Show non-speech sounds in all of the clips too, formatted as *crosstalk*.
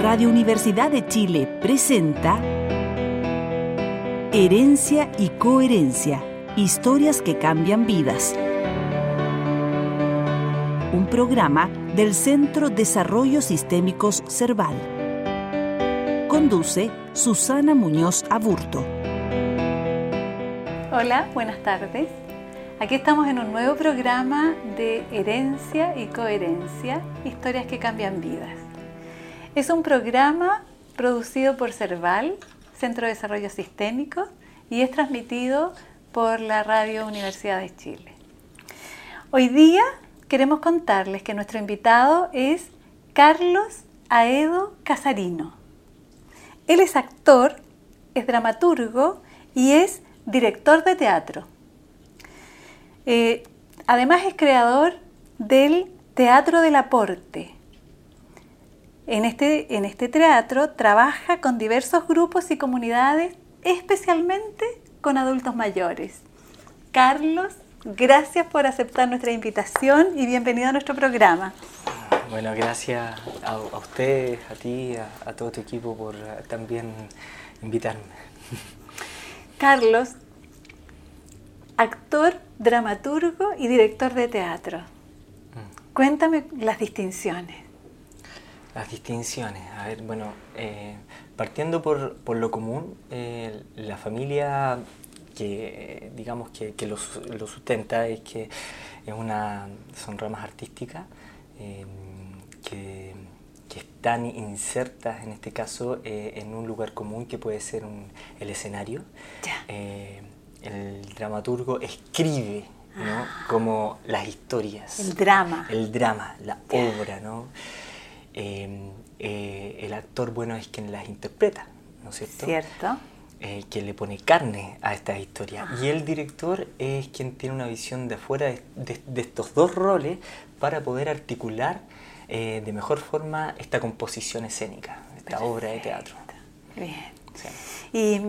Radio Universidad de Chile presenta Herencia y Coherencia, historias que cambian vidas. Un programa del Centro Desarrollo Sistémicos Cerval. Conduce Susana Muñoz Aburto. Hola, buenas tardes. Aquí estamos en un nuevo programa de Herencia y Coherencia, historias que cambian vidas. Es un programa producido por CERVAL, Centro de Desarrollo Sistémico, y es transmitido por la Radio Universidad de Chile. Hoy día queremos contarles que nuestro invitado es Carlos Aedo Casarino. Él es actor, es dramaturgo y es director de teatro. Eh, además es creador del Teatro del Aporte, en este, en este teatro trabaja con diversos grupos y comunidades, especialmente con adultos mayores. Carlos, gracias por aceptar nuestra invitación y bienvenido a nuestro programa. Bueno, gracias a, usted, a ti, a, todo tu equipo por eh, también invitarme. Carlos, actor, dramaturgo y director de teatro. Mm. Cuéntame las distinciones. Las distinciones. A ver, bueno, eh, partiendo por, por, lo común, eh, la familia que digamos que, que lo, sustenta es que es una, son ramas artísticas eh, que, que, están insertas en este caso en un lugar común que puede ser un, el escenario. el dramaturgo escribe ¿no? Ah. como las historias. El drama. El drama, la obra, ¿no? Em, eh, el actor bueno es quien las interpreta, ¿no es cierto? Cierto. Eh, quien le pone carne a estas historias. Y el director es quien tiene una visión de afuera de, estos dos roles para poder articular eh, de mejor forma esta composición escénica, esta obra de teatro. Bien. Y,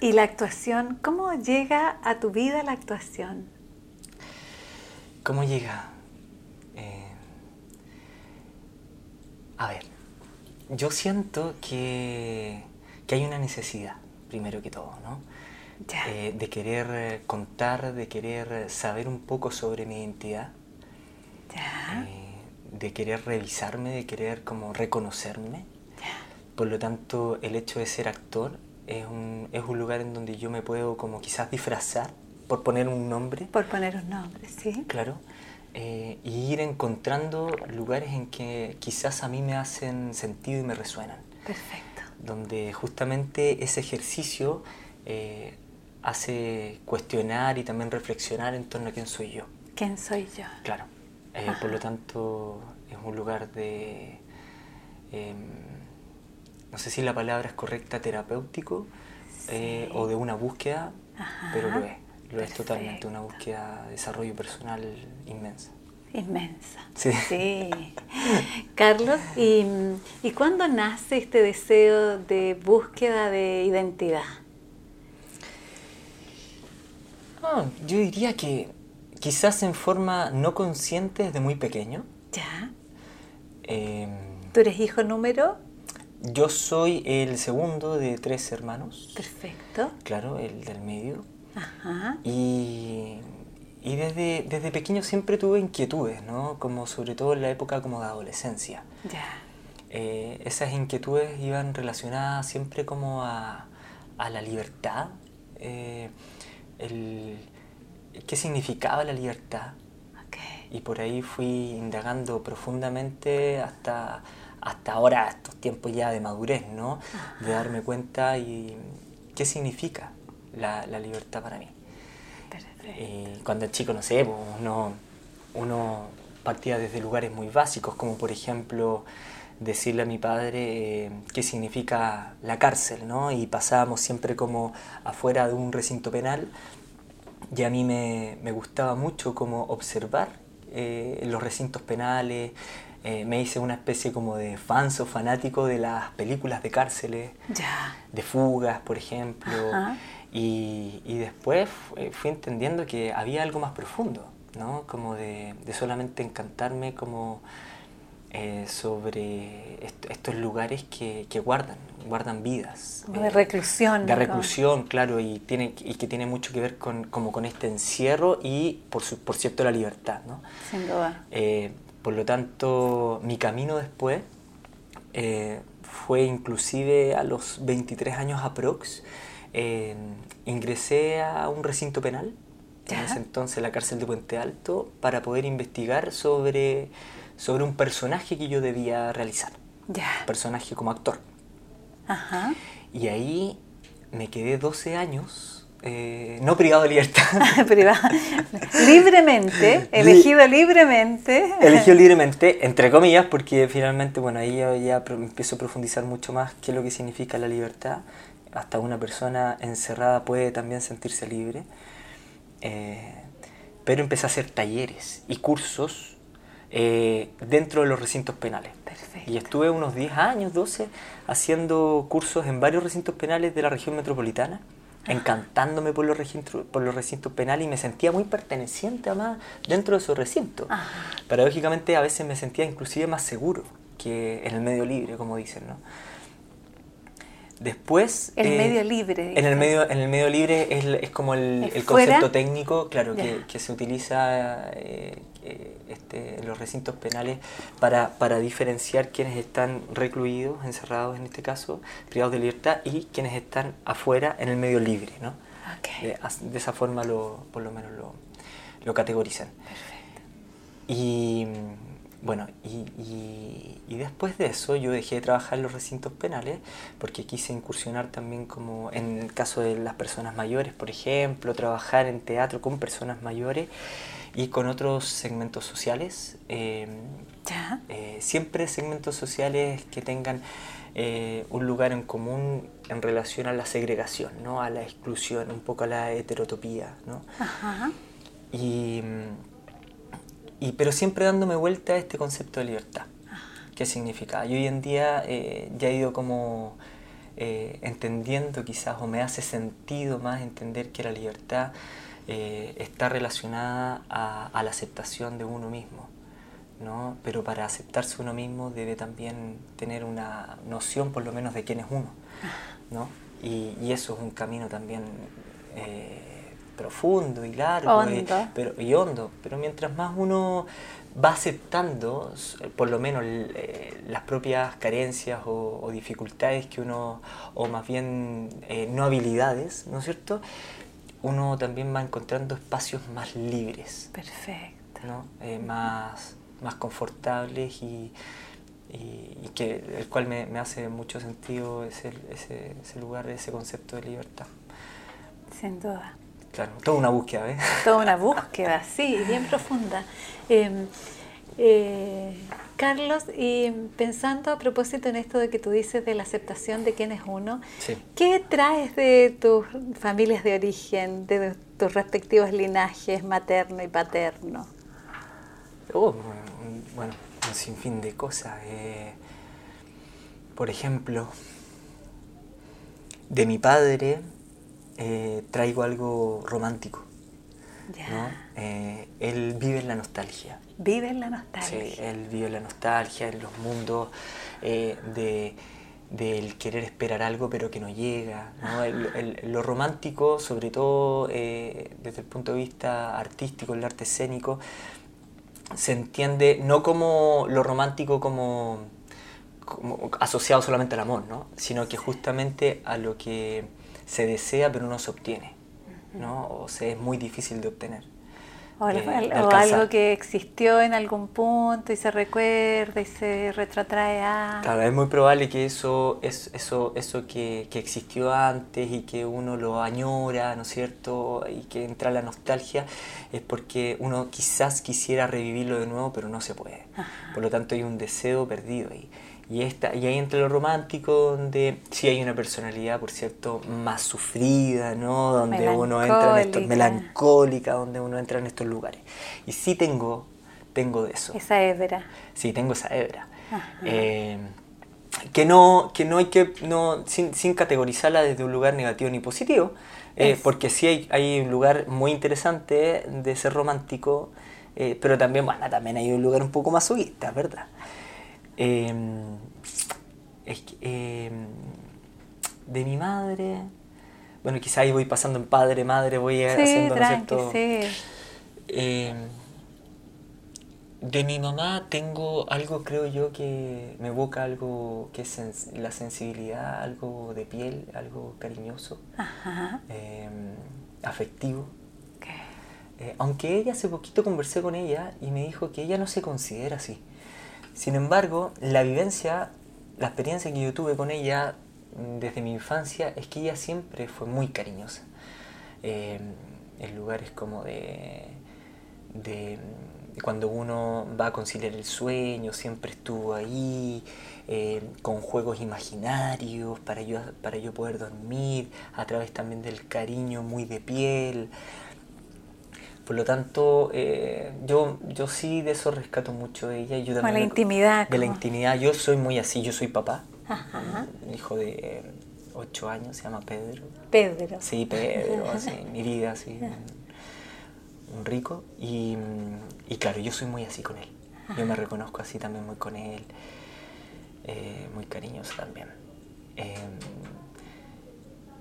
y la actuación, ¿cómo llega a tu vida la actuación? ¿Cómo llega? A ver, yo siento que, hay una necesidad, primero que todo, ¿no? Eh, de querer contar, de querer saber un poco sobre mi identidad, eh, de querer revisarme, de querer como reconocerme. Por lo tanto, el hecho de ser actor es un, es un lugar en donde yo me puedo como quizás disfrazar, por poner un nombre. Por poner un nombre, sí. Claro eh, y ir encontrando lugares en que quizás a mí me hacen sentido y me resuenan. Perfecto. Donde justamente ese ejercicio eh, hace cuestionar y también reflexionar en torno a quién soy yo. ¿Quién soy yo? Claro. Eh, por lo tanto, es un lugar de, em, no sé si la palabra es correcta, terapéutico o de una búsqueda, pero lo es. Lo es totalmente, una búsqueda de desarrollo personal inmensa. Inmensa. Sí. Carlos, ¿y, ¿y cuándo nace este deseo de búsqueda de identidad? Ah, yo diría que quizás en forma no consciente desde muy pequeño. Ya. Em, ¿Tú eres hijo número? Yo soy el segundo de tres hermanos. Perfecto. Claro, el del medio. Y, y desde, desde, pequeño siempre tuve inquietudes, ¿no? Como sobre todo en la época como de adolescencia. Eh, esas inquietudes iban relacionadas siempre como a, a la libertad, eh, el, qué significaba la libertad. Y por ahí fui indagando profundamente hasta, hasta ahora, estos tiempos ya de madurez, ¿no? De darme cuenta y qué significa la, libertad para mí. Y cuando el chico, no sé, pues, uno, uno partía desde lugares muy básicos, como por ejemplo decirle a mi padre eh, qué significa la cárcel, ¿no? Y pasábamos siempre como afuera de un recinto penal y a mí me, gustaba mucho como observar eh, los recintos penales, eh, me hice una especie como de fans o fanático de las películas de cárceles, de fugas, por ejemplo. Y, después fui entendiendo que había algo más profundo, ¿no? Como de, solamente encantarme como eh, sobre estos lugares que, guardan, guardan vidas. de reclusión. De reclusión, claro, y, tiene, y que tiene mucho que ver con, como con este encierro y, por, por cierto, la libertad. ¿no? Sin duda. por lo tanto, mi camino después fue inclusive a los 23 años aprox, ingresé a un recinto penal, en ese entonces la cárcel de Puente Alto, para poder investigar sobre, sobre un personaje que yo debía realizar. Ya. Un personaje como actor. Ajá. Y ahí me quedé 12 años eh, no privado de libertad. *laughs* libremente, elegido libremente. Elegido libremente, entre comillas, porque finalmente, bueno, ahí ya, ya, empiezo a profundizar mucho más qué es lo que significa la libertad. Hasta una persona encerrada puede también sentirse libre. Eh, pero empecé a hacer talleres y cursos eh, dentro de los recintos penales. Perfecto. Y estuve unos 10 años, 12, haciendo cursos en varios recintos penales de la región metropolitana encantándome por los, recintos, por los recintos penales y me sentía muy perteneciente además dentro de esos recintos. Paradójicamente a veces me sentía inclusive más seguro que en el medio libre, como dicen, ¿no? Después... El eh, medio libre. En el medio, en el medio libre es, es como el, concepto técnico, claro, que, que, se utiliza eh, eh, este, en los recintos penales para, para, diferenciar quienes están recluidos, encerrados en este caso, privados de libertad, y quienes están afuera en el medio libre, ¿no? De, esa forma lo, por lo menos lo, lo categorizan. Perfecto. Y bueno, y, y, después de eso yo dejé de trabajar en los recintos penales porque quise incursionar también como en el caso de las personas mayores, por ejemplo, trabajar en teatro con personas mayores y con otros segmentos sociales. Em, eh, siempre segmentos sociales que tengan eh, un lugar en común en relación a la segregación, ¿no? a la exclusión, un poco a la heterotopía. ¿no? Ajá. Y y, pero siempre dándome vuelta a este concepto de libertad. ¿Qué significa? Yo hoy en día eh, ya he ido como eh, entendiendo quizás, o me hace sentido más entender que la libertad eh, está relacionada a, a, la aceptación de uno mismo. ¿no? Pero para aceptarse uno mismo debe también tener una noción por lo menos de quién es uno. ¿no? Y, y eso es un camino también profundo y largo Y, pero, y hondo, pero mientras más uno va aceptando, por lo menos eh, las propias carencias o, dificultades que uno, o más bien eh, no habilidades, ¿no es cierto? Uno también va encontrando espacios más libres. Perfecto. ¿no? Eh, más, más confortables y, y, que el cual me, me, hace mucho sentido ese, ese, ese lugar, ese concepto de libertad. Sin duda. Claro, toda una búsqueda, ¿eh? *laughs* Toda una búsqueda, sí, bien profunda. Em, eh, Carlos, y pensando a propósito en esto de que tú dices de la aceptación de quién es uno, ¿qué traes de tus familias de origen, de tus respectivos linajes materno y paterno? Oh, bueno, un sinfín de cosas. Eh, por ejemplo, de mi padre, eh, traigo algo romántico. Eh, él vive en la nostalgia. Vive en la nostalgia. Sí, él vive en la nostalgia, en los mundos eh, de del querer esperar algo pero que no llega. lo romántico, sobre todo desde el punto de vista artístico, el arte escénico, se entiende no como lo romántico como, como asociado solamente al amor, ¿no? sino que justamente a lo que se desea pero no se obtiene, ¿no? o se es muy difícil de obtener. O, algo que existió en algún punto y se recuerda y se retrotrae a... Claro, es muy probable que eso, es, eso, eso que, que, existió antes y que uno lo añora, ¿no es cierto? Y que entra la nostalgia, es porque uno quizás quisiera revivirlo de nuevo, pero no se puede. Por lo tanto hay un deseo perdido ahí. Y, esta, y ahí entre lo romántico, donde sí hay una personalidad, por cierto, más sufrida, ¿no? Donde uno entra en estos, melancólica, donde uno entra en estos lugares. Y sí tengo, tengo de eso. Esa hebra. Sí, tengo esa hebra. Eh, que no, que no hay que, no, sin, sin categorizarla desde un lugar negativo ni positivo, eh, porque sí hay, hay un lugar muy interesante de ser romántico, eh, pero también, bueno, también hay un lugar un poco más masoquista, ¿verdad? Em, em, de mi madre, bueno, quizá ahí voy pasando en padre, madre, voy haciendo, ¿no Sí. Em, de mi mamá tengo algo, creo yo, que me evoca algo que es la sensibilidad, algo de piel, algo cariñoso, afectivo. Eh, aunque ella hace poquito conversé con ella y me dijo que ella no se considera así. Sin embargo, la vivencia, la experiencia que yo tuve con ella mm, desde mi infancia es que ella siempre fue muy cariñosa. Eh, en lugares como de, de, cuando uno va a conciliar el sueño, siempre estuvo ahí, eh, con juegos imaginarios para yo, para yo poder dormir, a través también del cariño muy de piel. Por lo tanto, eh, yo, yo sí de eso rescato mucho de ella. Yo también la intimidad. De la intimidad. Yo soy muy así, yo soy papá. Ajá. hijo de 8 años, se llama Pedro. Pedro. Sí, Pedro, *laughs* así, mi vida, así. Un, rico. Y, y, claro, yo soy muy así con él. Yo me reconozco así también muy con él. Eh, muy cariñoso también. Em,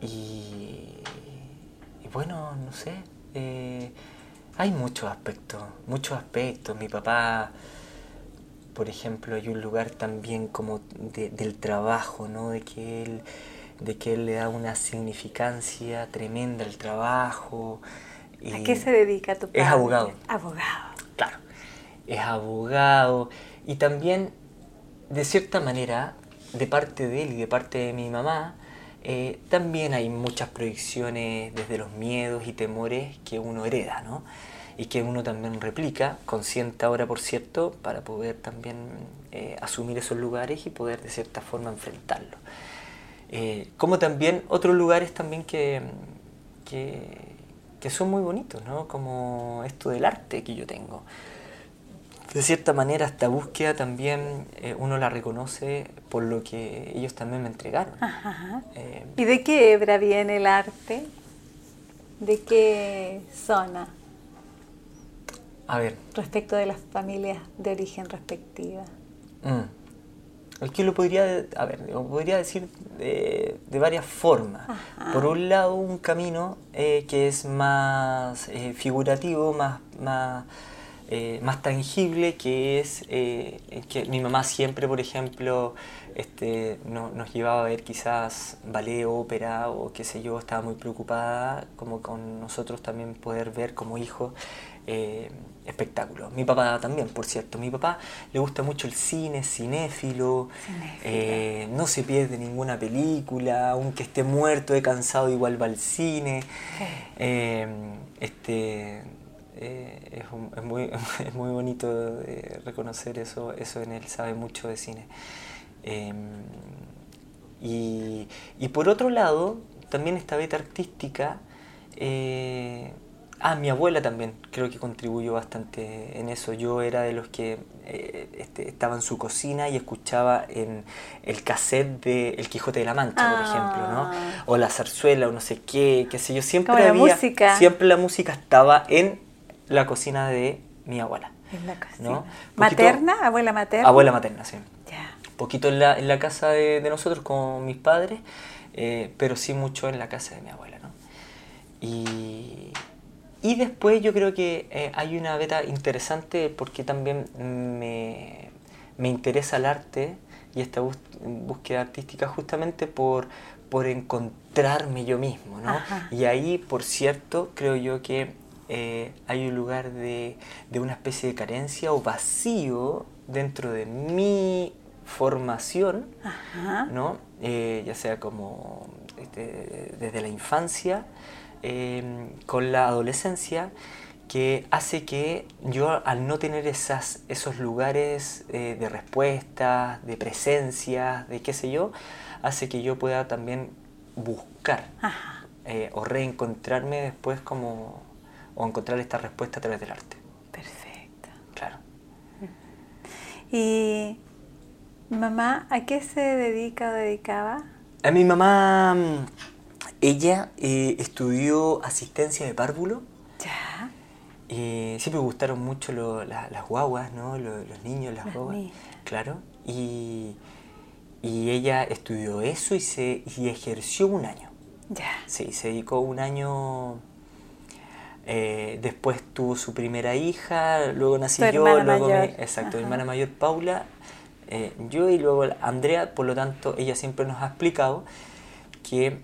y, y, bueno, no sé. Hay muchos aspectos, muchos aspectos. Mi papá, por ejemplo, hay un lugar también como del trabajo, ¿no? De que él de que él le da una significancia tremenda al trabajo. ¿A qué se dedica tu padre? Es abogado. Abogado. Claro, es abogado y también, de cierta manera, de parte de él y de parte de mi mamá, eh, también hay muchas proyecciones desde los miedos y temores que uno hereda, ¿no? Y que uno también replica, consciente ahora por cierto, para poder también eh, asumir esos lugares y poder de cierta forma enfrentarlos. Eh, como también otros lugares también que, que, que, son muy bonitos, ¿no? Como esto del arte que yo tengo de cierta manera esta búsqueda también eh, uno la reconoce por lo que ellos también me entregaron. Eh, ¿Y de qué hebra viene el arte? ¿De qué zona? A ver. Respecto de las familias de origen respectiva. Mm. que lo podría, a ver, lo podría decir de, varias formas. Por un lado, un camino eh, que es más figurativo, más, más eh, más tangible que es eh, que mi mamá siempre, por ejemplo, este, no, nos llevaba a ver quizás ballet, ópera o qué sé yo, estaba muy preocupada como con nosotros también poder ver como hijos eh, espectáculos. Mi papá también, por cierto. Mi papá le gusta mucho el cine, cinéfilo, no se pierde ninguna película, aunque esté muerto, de cansado, igual va al cine. este, eh, es, muy, *laughs* es, muy, bonito eh, reconocer eso, eso en él, sabe mucho de cine. Em, y, y, por otro lado, también esta beta artística, eh, ah, mi abuela también creo que contribuyó bastante en eso. Yo era de los que este, estaba en su cocina y escuchaba en el cassette de El Quijote de la Mancha, por ejemplo, ¿no? Ah. O la zarzuela o no sé qué, qué sé yo. Siempre había, música. siempre la música estaba en la cocina de mi abuela. En la cocina. ¿Materna? ¿Abuela materna? Abuela materna, sí. Ya. Poquito en la, en la casa de, nosotros con mis padres, eh, pero sí mucho en la casa de mi abuela, ¿no? Y, y después yo creo que eh, hay una beta interesante porque también me, me interesa el arte y esta búsqueda artística justamente por, por encontrarme yo mismo, ¿no? Y ahí, por cierto, creo yo que eh, hay un lugar de, una especie de carencia o vacío dentro de mi formación, ¿no? Eh, ya sea como este, desde la infancia, em, con la adolescencia, que hace que yo al no tener esas, esos lugares eh, de respuesta, de presencia, de qué sé yo, hace que yo pueda también buscar o reencontrarme después como o encontrar esta respuesta a través del arte. Perfecto. Claro. ¿Y mamá a qué se dedica o dedicaba? A mi mamá, mm, ella eh, estudió asistencia de párvulo. Ya. Eh, siempre me gustaron mucho las guaguas, ¿no? Los, niños, las, guaguas. Claro. y, y ella estudió eso y, se, y ejerció un año. Ya. Sí, se dedicó un año. Eh, después tuvo su primera hija, luego nací Tu yo, luego mi, exacto, mi hermana mayor Paula, eh, yo y luego Andrea, por lo tanto ella siempre nos ha explicado que,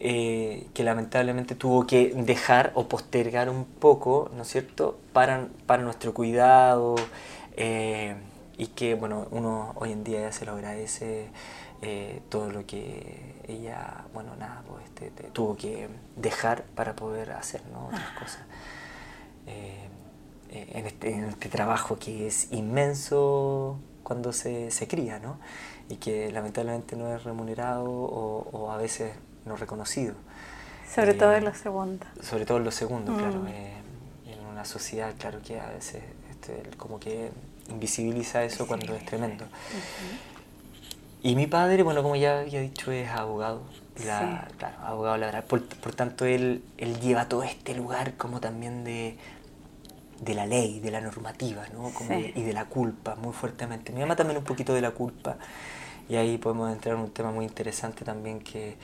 eh, que lamentablemente tuvo que dejar o postergar un poco, ¿no es cierto?, para, para nuestro cuidado y que, bueno, uno hoy en día ya se lo agradece eh, todo lo que ella, bueno, nada, pues, este, te- tuvo que dejar para poder hacer ¿no? otras cosas. Eh, eh, en, este, en este trabajo que es inmenso cuando se, se cría, ¿no? Y que lamentablemente no es remunerado o, o a veces no reconocido. Sobre Eh, todo en los segundos. Sobre todo en lo segundo, Mm. claro. eh, en una sociedad, claro que a veces este, como que invisibiliza eso cuando es tremendo. Y mi padre, bueno, como ya había dicho, es abogado. La, Sí. Claro, abogado laboral. Por, por tanto, él, él lleva todo este lugar como también de, de la ley, de la normativa, ¿no? Como Sí. de- y de la culpa, muy fuertemente. Mi mamá también un poquito de la culpa. Y ahí podemos entrar en un tema muy interesante también que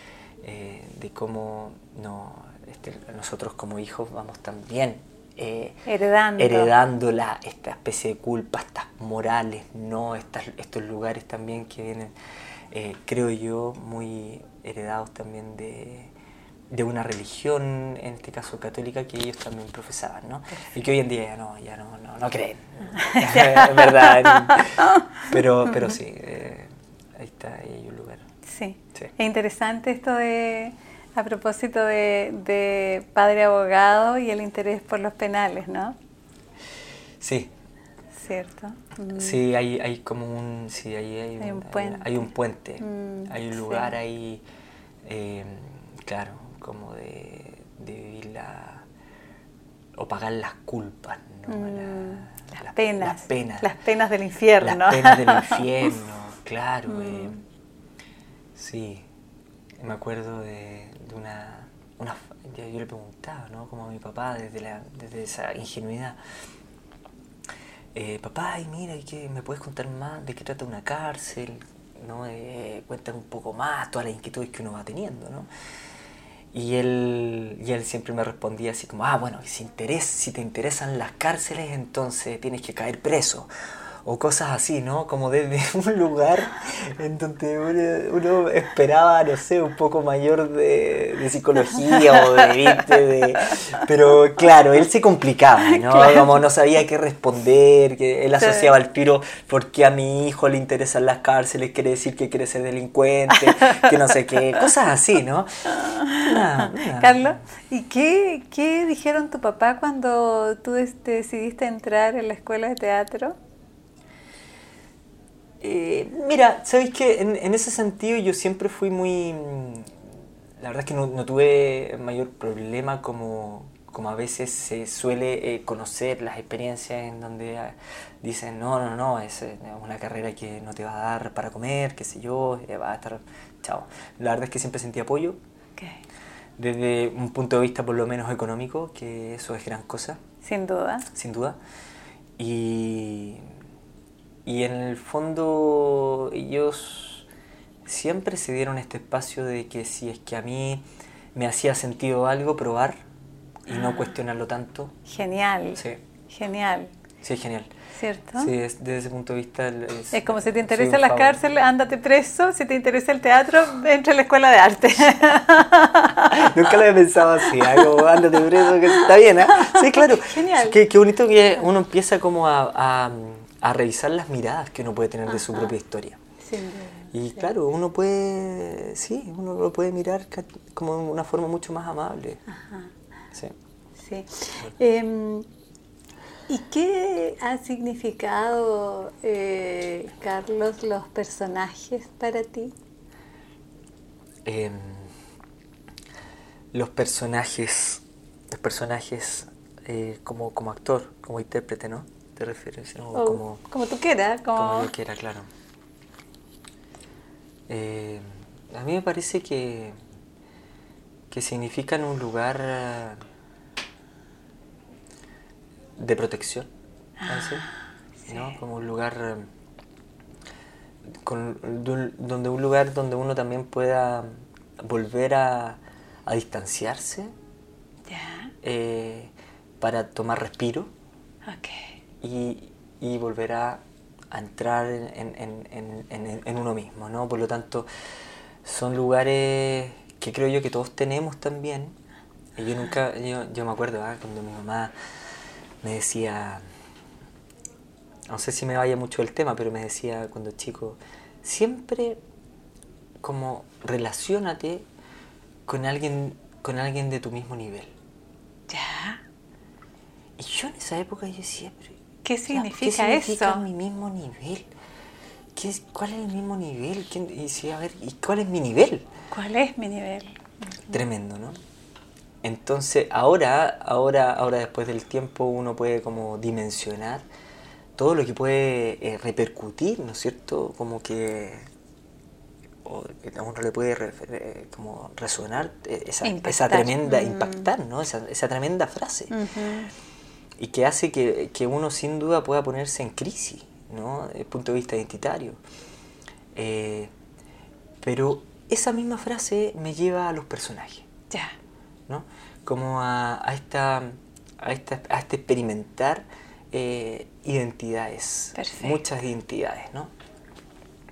eh, de cómo no, este, nosotros como hijos vamos también eh, Heredando. heredando la, esta especie de culpa, estas morales, no estas, estos lugares también que vienen, eh, creo yo, muy heredados también de, de una religión, en este caso católica, que ellos también profesaban, ¿no? Y que hoy en día ya no, ya no, no, no creen, *laughs* *laughs* es verdad, pero, pero sí, eh, ahí está, ahí hay un lugar. Sí. Sí. Es interesante esto de, a propósito de, de padre abogado y el interés por los penales, ¿no? Sí, ¿Cierto? Mm. Sí, hay, hay como un, sí, ahí hay, Hay un hay- puente. hay un puente, Mm, hay un sí. lugar ahí, eh, claro, como de, de vivir la, o pagar las culpas, ¿no? Mm, La- las penas. Las penas. Las penas del infierno. Las penas del *laughs* infierno, claro. eh, Mm. sí, me acuerdo de, de una, una... Yo, le preguntaba, ¿no? Como a mi papá, desde, la, desde esa ingenuidad. Eh, papá, y mira, ¿y ¿me puedes contar más de qué trata una cárcel? ¿no? Eh, cuéntame un poco más todas las inquietudes que uno va teniendo, ¿no? Y él, y él siempre me respondía así como, ah, bueno, si, interes, si te interesan las cárceles, entonces tienes que caer preso. O cosas así, ¿no? Como desde *laughs* un lugar en donde uno, uno esperaba, no sé, un poco mayor de, de psicología o de, ¿viste? de... Pero claro, él se complicaba, ¿no? *laughs* Claro. Como no sabía qué responder, que él Sí. asociaba al tiro, porque a mi hijo le interesan las cárceles, quiere decir que quiere ser delincuente, que no sé qué, cosas así, ¿no? Carlos, ¿y qué, qué dijeron tu papá cuando tú decidiste entrar en la escuela de teatro? Eh, mira, ¿sabéis que en, en ese sentido yo siempre fui muy... mm, La verdad es que no, no tuve mayor problema como, como a veces se suele eh, conocer las experiencias en donde ah, dicen, no, no, no, es eh, una carrera que no te va a dar para comer, qué sé yo, eh, va a estar... Chao. La verdad es que siempre sentí apoyo, Ok, desde un punto de vista por lo menos económico, que eso es gran cosa. Sin duda. sin duda. Y, y en el fondo ellos siempre se dieron este espacio de que si es que a mí me hacía sentido algo, probar y no cuestionarlo tanto. Genial. Sí, Genial. sí, es genial. ¿Cierto? Sí, es- desde ese punto de vista... Es, Es como si te interesa un la cárcel, ándate preso. Si te interesa el teatro, entra a la escuela de arte. *laughs* Nunca lo había pensado así, algo, ándate preso, que está bien, ¿eh? Sí, claro. *laughs* Genial. Qué, qué bonito que uno empieza como a, a, a revisar las miradas que uno puede tener de su Ajá. propia historia. Duda. Y claro, uno puede, sí, uno lo puede mirar como de una forma mucho más amable. Sí. Sí. Em, ¿Y qué ha significado, eh, Carlos, los personajes para ti? Em, los personajes, los personajes eh, como, como actor, como intérprete, ¿no? ¿Te refieres? ¿no? O como, como tú quieras, como... como yo quiera, claro. Eh, a mí me parece que, que significan un lugar eh, de protección, ¿no? ¿no? Como un lugar donde un lugar donde uno también pueda volver a, distanciarse eh, para tomar respiro y, y, volver a, entrar en, uno mismo, ¿no? Por lo tanto, son lugares que creo yo que todos tenemos también. Y yo nunca, yo, me acuerdo ¿ah? cuando mi mamá me decía, no sé si me vaya mucho el tema, pero me decía cuando chico, siempre como relacionate con alguien, con alguien de tu mismo nivel. Ya. Y yo en esa época yo decía, ¿qué significa, ¿qué significa mi mismo nivel? ¿Qué es, ¿Cuál es el mismo nivel? Y decía, a ver, ¿y cuál es mi nivel? ¿Cuál es mi nivel? Tremendo, ¿no? Entonces, ahora, ahora, ahora después del tiempo, uno puede como dimensionar todo lo que puede eh, repercutir, ¿no es cierto? Como que a uno le puede eh, como resonar eh, esa, tremenda, mm. impactar, ¿no? Esa, tremenda frase. Y que hace que, uno sin duda pueda ponerse en crisis, ¿no? Desde el punto de vista identitario. pero esa misma frase me lleva a los personajes. Ya. ¿no? Como a, esta, a, esta, a este experimentar eh, identidades, muchas identidades, ¿no?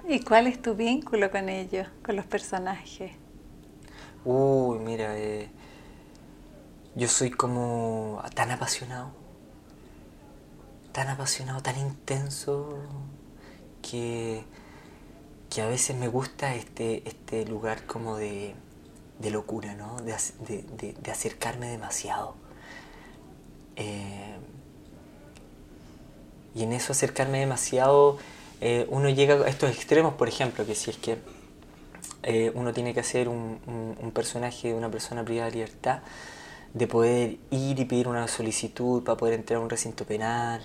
¿Y cuál es tu vínculo con ellos, con los personajes? Uy, mira, eh, yo soy como tan apasionado, tan apasionado, tan intenso, que, que a veces me gusta este, este lugar como de, de locura, ¿no? De, de, acercarme demasiado. Eh, y en eso acercarme demasiado, eh, uno llega a estos extremos, por ejemplo, que si es que eh, uno tiene que hacer un, personaje de una persona privada de libertad, de poder ir y pedir una solicitud para poder entrar a un recinto penal,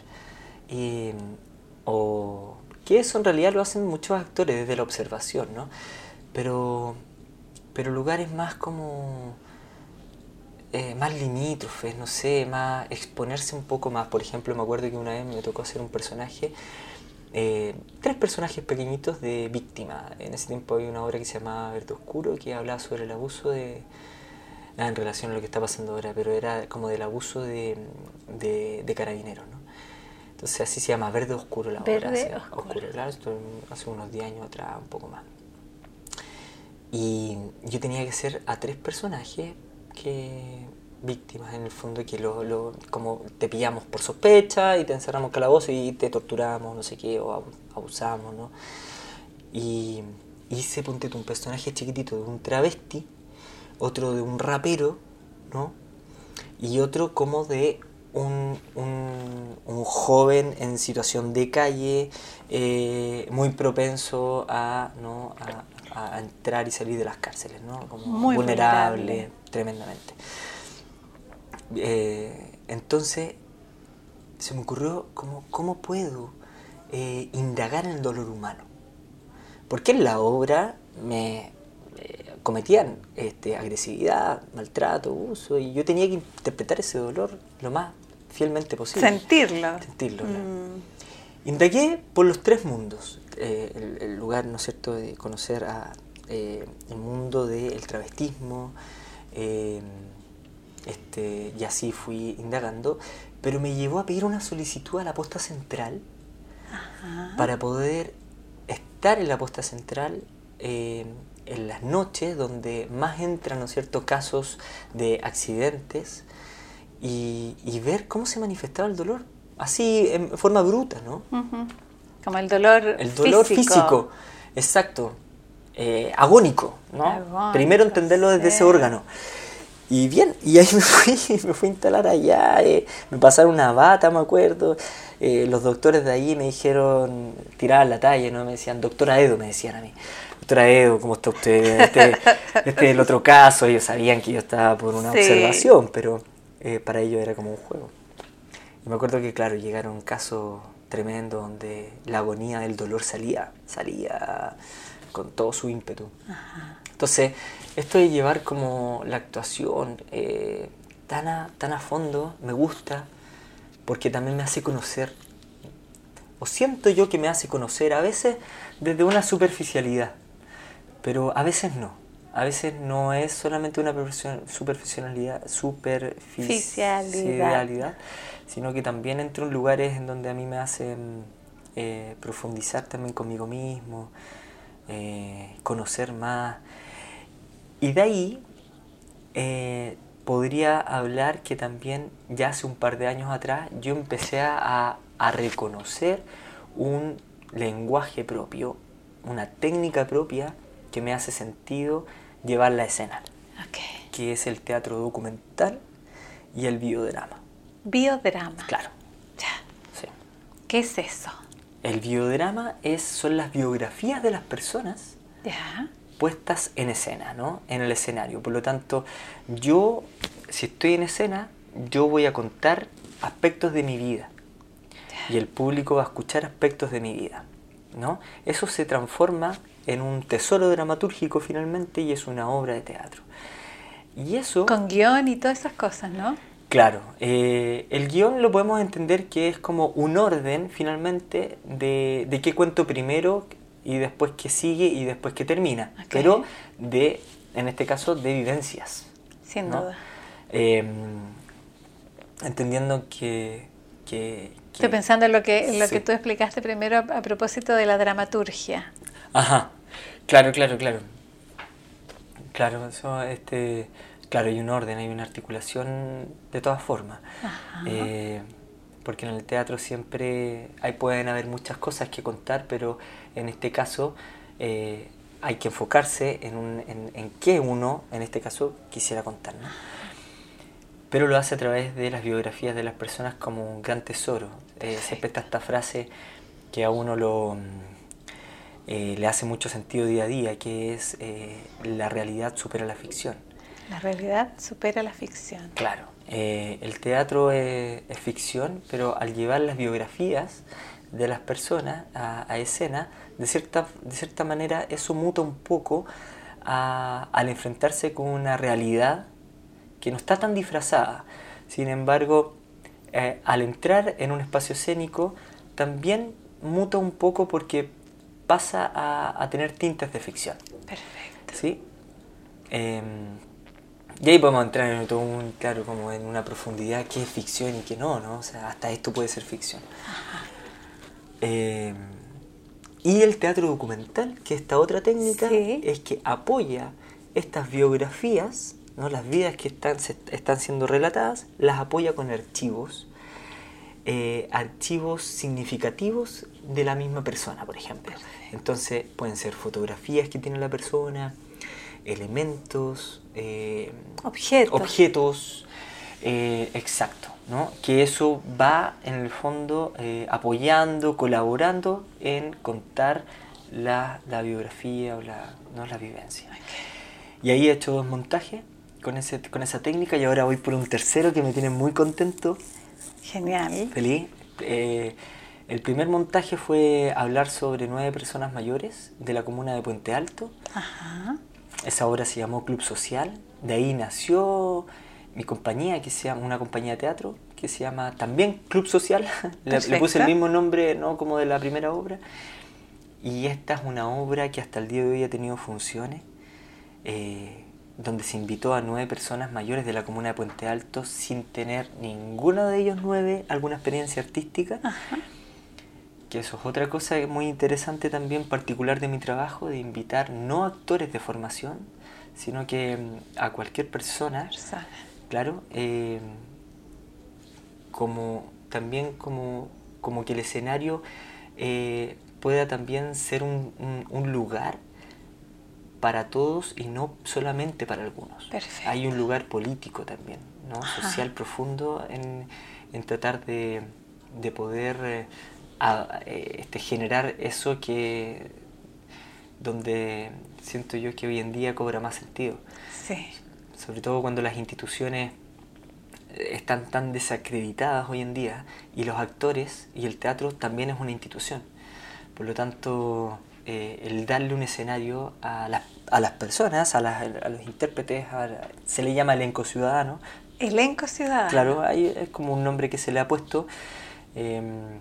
o que eso en realidad lo hacen muchos actores desde la observación, ¿no? Pero, pero lugares más como eh, más limítrofes, no sé, más exponerse un poco más. Por ejemplo, me acuerdo que una vez me tocó hacer un personaje, eh, tres personajes pequeñitos de víctima. En ese tiempo había una obra que se llamaba Verde Oscuro que hablaba sobre el abuso de... Nada en relación a lo que está pasando ahora, pero era como del abuso de, de, carabineros, ¿no? Entonces así se llama Verde Oscuro la obra. Verde Oscuro. Claro, esto hace unos 10 años atrás, un poco más. Y yo tenía que ser a tres personajes que víctimas en el fondo que lo, lo, como te pillamos por sospecha y te encerramos en calabozo y te torturamos, no sé qué, o abusamos, ¿no? Y hice, ponte un personaje chiquitito de un travesti, otro de un rapero, ¿no? Y otro como de un, un, joven en situación de calle, eh, muy propenso a, ¿no? a, entrar y salir de las cárceles, ¿no? Como vulnerable tremendamente. Eh, entonces, se me ocurrió cómo, cómo puedo eh, indagar en el dolor humano. Porque en la obra me cometían este, agresividad, maltrato, abuso, y yo tenía que interpretar ese dolor lo más fielmente posible. Sentirlo. Sentirlo, mm. Indagué por los tres mundos. el, lugar, ¿no es cierto?, de conocer a, el mundo del travestismo, Em, este, y así fui indagando, pero me llevó a pedir una solicitud a la posta central para poder estar en la posta central en las noches donde más entran ¿no cierto? casos de accidentes y, ver cómo se manifestaba el dolor, así en forma bruta, ¿no? Como el dolor El dolor físico, exacto. Eh, agónico, ¿no? Primero entenderlo desde ese órgano. Y bien, y ahí *laughs* me fui, me fui a instalar allá, eh, me pasaron una bata, me acuerdo. Eh, los doctores de ahí me dijeron, tiraban la talla, ¿no? Me decían, doctora Edo, me decían a mí. Doctora Edo, ¿cómo está usted? Este, *laughs* este es el otro caso, ellos sabían que yo estaba por una observación, pero para ellos era como un juego. Y me acuerdo que, claro, llegaron casos tremendos donde la agonía del dolor salía, salía con todo su ímpetu. Entonces, esto de llevar como la actuación eh, tan, a, tan a fondo me gusta porque también me hace conocer o siento yo que me hace conocer a veces desde una superficialidad, pero a veces no. A veces no es solamente una superficialidad, superficialidad, sino que también entro en lugares en donde a mí me hacen eh, profundizar también conmigo mismo, eh, conocer más. Y de ahí eh, podría hablar que también ya hace un par de años atrás yo empecé a, reconocer un lenguaje propio, una técnica propia que me hace sentido llevar la escena, que es el teatro documental y el biodrama. Biodrama. Claro. Ya. ¿Qué es eso? El biodrama es, son las biografías de las personas ya puestas en escena, ¿no? En el escenario. Por lo tanto, yo, si estoy en escena, yo voy a contar aspectos de mi vida. Y el público va a escuchar aspectos de mi vida, ¿no? Eso se transforma en un tesoro dramatúrgico finalmente y es una obra de teatro. Y eso... Con guion y todas esas cosas, ¿no? Claro, eh, el guion lo podemos entender que es como un orden finalmente de, de qué cuento primero, y después que sigue y después que termina, pero de, en este caso, de vivencias. Sin duda. Em, entendiendo que, Estoy pensando en lo que, lo que tú explicaste primero a, propósito de la dramaturgia. Ajá, claro, claro, claro. Claro, eso, este, claro, hay un orden, hay una articulación de todas formas. Eh, porque en el teatro siempre hay, pueden haber muchas cosas que contar, pero en este caso eh, hay que enfocarse en, un, en, qué uno, en este caso, quisiera contar. ¿no? Pero lo hace a través de las biografías de las personas como un gran tesoro. Eh, se respeta esta frase que a uno lo, eh, le hace mucho sentido día a día, que es la realidad supera la ficción. La realidad supera la ficción. Claro. el teatro es, ficción, pero al llevar las biografías de las personas a, escena, de cierta, de cierta manera eso muta un poco al enfrentarse con una realidad que no está tan disfrazada. Sin embargo, eh, al entrar en un espacio escénico, también muta un poco porque pasa a, tener tintas de ficción. Perfecto. ¿Sí? Em, y ahí podemos entrar en todo un, claro, como en una profundidad qué es ficción y qué no, ¿no? O sea, hasta esto puede ser ficción. Eh, y el teatro documental, que esta otra técnica es que apoya estas biografías, ¿no? las vidas que están, están siendo relatadas, las apoya con archivos, eh, archivos significativos de la misma persona, por ejemplo. Entonces pueden ser fotografías que tiene la persona, elementos, eh, objetos, objetos exacto. Que eso va en el fondo eh, apoyando, colaborando en contar la, biografía o la, ¿no? la vivencia. Y ahí he hecho dos montajes con, ese, con esa técnica y ahora voy por un tercero que me tiene muy contento. Genial. Feliz. Eh, el primer montaje fue hablar sobre nueve personas mayores de la comuna de Puente Alto. Esa obra se llamó Club Social. De ahí nació mi compañía, que se llama una compañía de teatro, que se llama también Club Social. *laughs* le, puse el mismo nombre, ¿no? Como de la primera obra. Y esta es una obra que hasta el día de hoy ha tenido funciones, eh, donde se invitó a nueve personas mayores de la comuna de Puente Alto sin tener ninguno de ellos nueve alguna experiencia artística. Que eso es otra cosa muy interesante también, particular de mi trabajo, de invitar no actores de formación, sino que mm, a cualquier persona claro, eh, como también como, como que el escenario eh, pueda también ser un, lugar para todos y no solamente para algunos. Hay un lugar político también, ¿no? social profundo en, tratar de, poder eh, este, generar eso que donde siento yo que hoy en día cobra más sentido. Sí sobre todo cuando las instituciones eh, están tan desacreditadas hoy en día y los actores y el teatro también es una institución. Por lo tanto, eh, el darle un escenario a, a las personas, a, a los intérpretes, se le llama elenco ciudadano. Elenco ciudadano. Claro, es como un nombre que se le ha puesto. Em,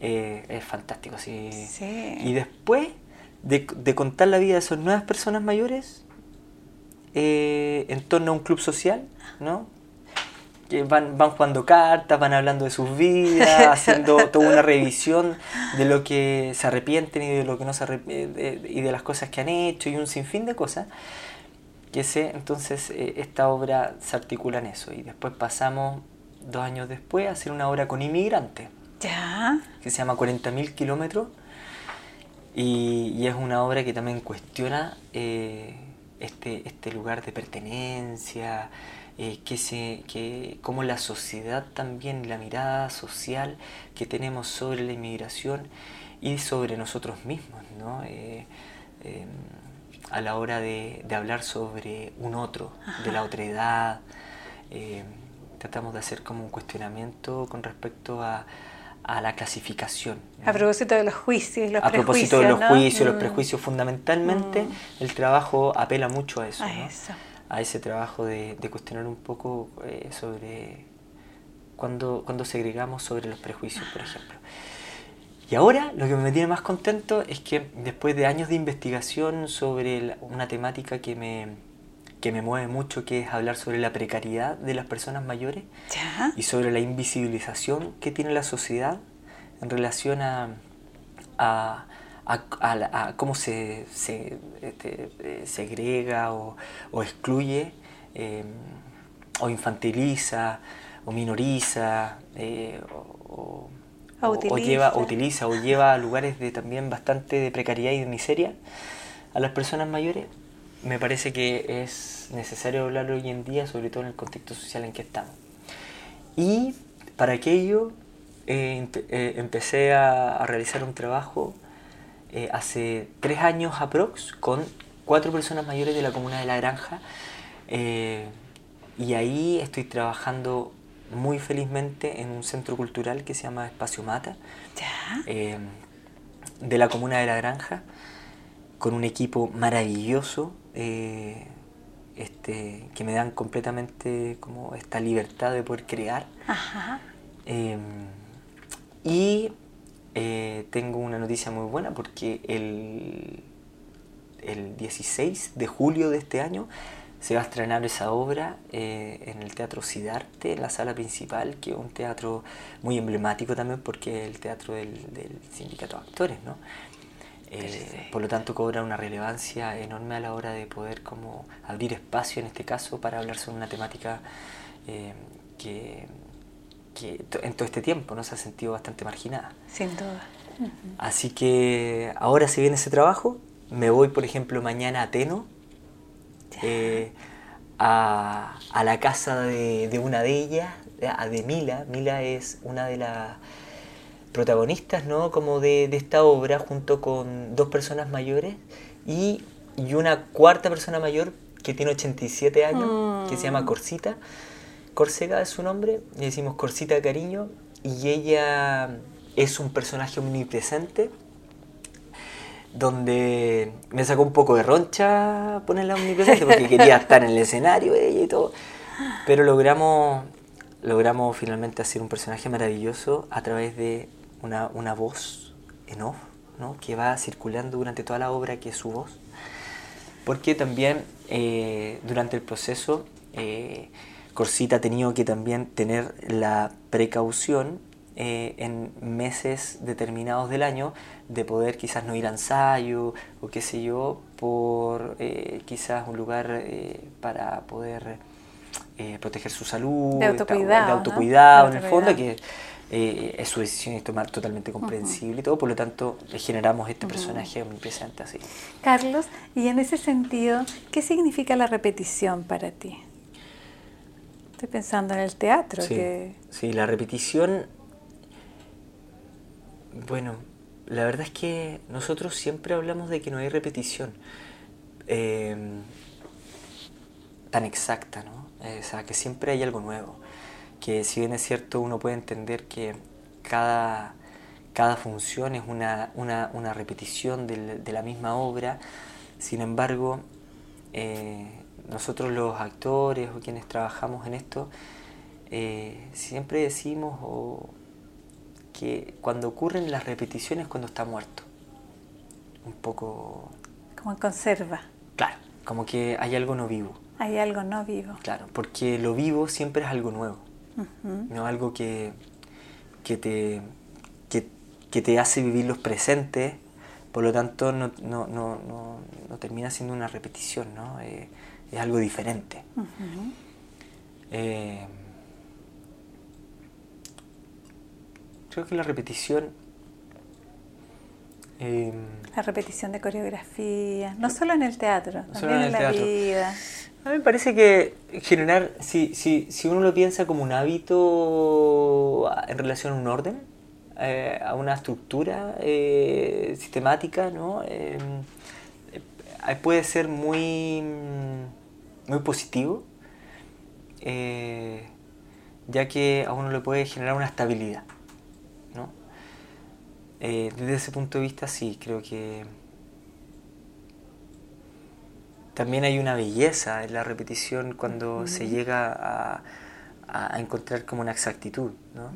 eh, es fantástico. Sí. Y después de, de, contar la vida de esas nuevas personas mayores eh, en torno a un club social, ¿no? que van, van jugando cartas, van hablando de sus vidas, *laughs* haciendo toda una revisión de lo que se arrepienten y de lo que no se y de las cosas que han hecho y un sinfín de cosas. Que sé, entonces eh, esta obra se articula en eso y después pasamos dos años después a hacer una obra con inmigrantes. Ya. Que se llama 40.000 kilómetros y, y, es una obra que también cuestiona eh, este, este lugar de pertenencia, eh, que se, que, como la sociedad también, la mirada social que tenemos sobre la inmigración y sobre nosotros mismos, ¿no? Eh, em, a la hora de, de, hablar sobre un otro, de la otra edad. Em, tratamos de hacer como un cuestionamiento con respecto a, a la clasificación. A propósito de los juicios, los a propósito de los juicios, los mm. prejuicios, fundamentalmente mm. el trabajo apela mucho a eso. A eso a ese trabajo de, cuestionar un poco eh, sobre cuando, cuando segregamos sobre los prejuicios, por ejemplo. Y ahora lo que me tiene más contento es que después de años de investigación sobre una temática que me, que me mueve mucho, que es hablar sobre la precariedad de las personas mayores y sobre la invisibilización que tiene la sociedad en relación a, a, cómo se, se este, eh, segrega o, excluye em, o infantiliza o minoriza eh, o, lleva, o utiliza o lleva a lugares de también bastante de precariedad y de miseria a las personas mayores, me parece que es necesario hablar hoy en día, sobre todo en el contexto social en que estamos. Y para aquello eh, empecé a, a, realizar un trabajo eh, hace tres años aprox con cuatro personas mayores de la comuna de La Granja eh, y ahí estoy trabajando muy felizmente en un centro cultural que se llama Espacio Mata eh, de la comuna de La Granja con un equipo maravilloso este, que me dan completamente como esta libertad de poder crear y eh, tengo una noticia muy buena porque el, el 16 de julio de este año se va a estrenar esa obra eh, en el Teatro Sidarte, en la sala principal, que es un teatro muy emblemático también porque es el teatro del, del sindicato de actores, ¿no? Eh, por lo tanto cobra una relevancia enorme a la hora de poder como abrir espacio en este caso para hablar sobre una temática que que en todo este tiempo no se ha sentido bastante marginada. Sin duda. Así que ahora se viene ese trabajo. Me voy, por ejemplo, mañana a Teno, eh, a, a, la casa de, de, una de ellas, de Mila. Mila es una de las protagonistas ¿no? como de, de, esta obra, junto con dos personas mayores y, y, una cuarta persona mayor que tiene 87 años, que se llama mm. Corsita Córcega es su nombre, le decimos Corsita cariño, y ella es un personaje omnipresente, donde me sacó un poco de roncha ponerla omnipresente, porque *laughs* quería estar en el escenario ella y todo, pero logramos, logramos finalmente hacer un personaje maravilloso a través de una, una voz en off, ¿no? que va circulando durante toda la obra, que es su voz, porque también eh, durante el proceso... Eh, Corsita ha tenido que también tener la precaución eh, en meses determinados del año de poder quizás no ir a ensayo o qué sé yo, por eh, quizás un lugar para poder proteger su salud, de autocuidado, de autocuidado en el fondo, que es su decisión y tomar totalmente comprensible y todo, por lo tanto generamos este personaje muy presente así. Carlos, y en ese sentido, ¿qué significa la repetición para ti? Estoy pensando en el teatro. Sí, que... sí, la repetición, bueno, la verdad es que nosotros siempre hablamos de que no hay repetición em, tan exacta, ¿no? o sea, que siempre hay algo nuevo. Que si bien es cierto, uno puede entender que cada, cada función es una, una, una repetición de, de, la misma obra, sin embargo, eh, nosotros los actores o quienes trabajamos en esto, eh, siempre decimos que cuando ocurren las repeticiones cuando está muerto. Un poco... Como en conserva. Claro, como que hay algo no vivo. Hay algo no vivo. Claro, porque lo vivo siempre es algo nuevo. No algo que, que, te, que, te hace vivir los presentes, por lo tanto no, no, no, no termina siendo una repetición, ¿no? Eh, es algo diferente. Eh, creo que la repetición... Eh, la repetición de coreografía, no solo en el teatro, también en, la vida. A mí me parece que generar, si, si, si uno lo piensa como un hábito en relación a un orden, eh, a una estructura sistemática, ¿no? puede ser muy, muy positivo, eh, ya que a uno le puede generar una estabilidad. ¿no? Eh, desde ese punto de vista, sí, creo que también hay una belleza en la repetición cuando se llega a, a, encontrar como una exactitud, ¿no?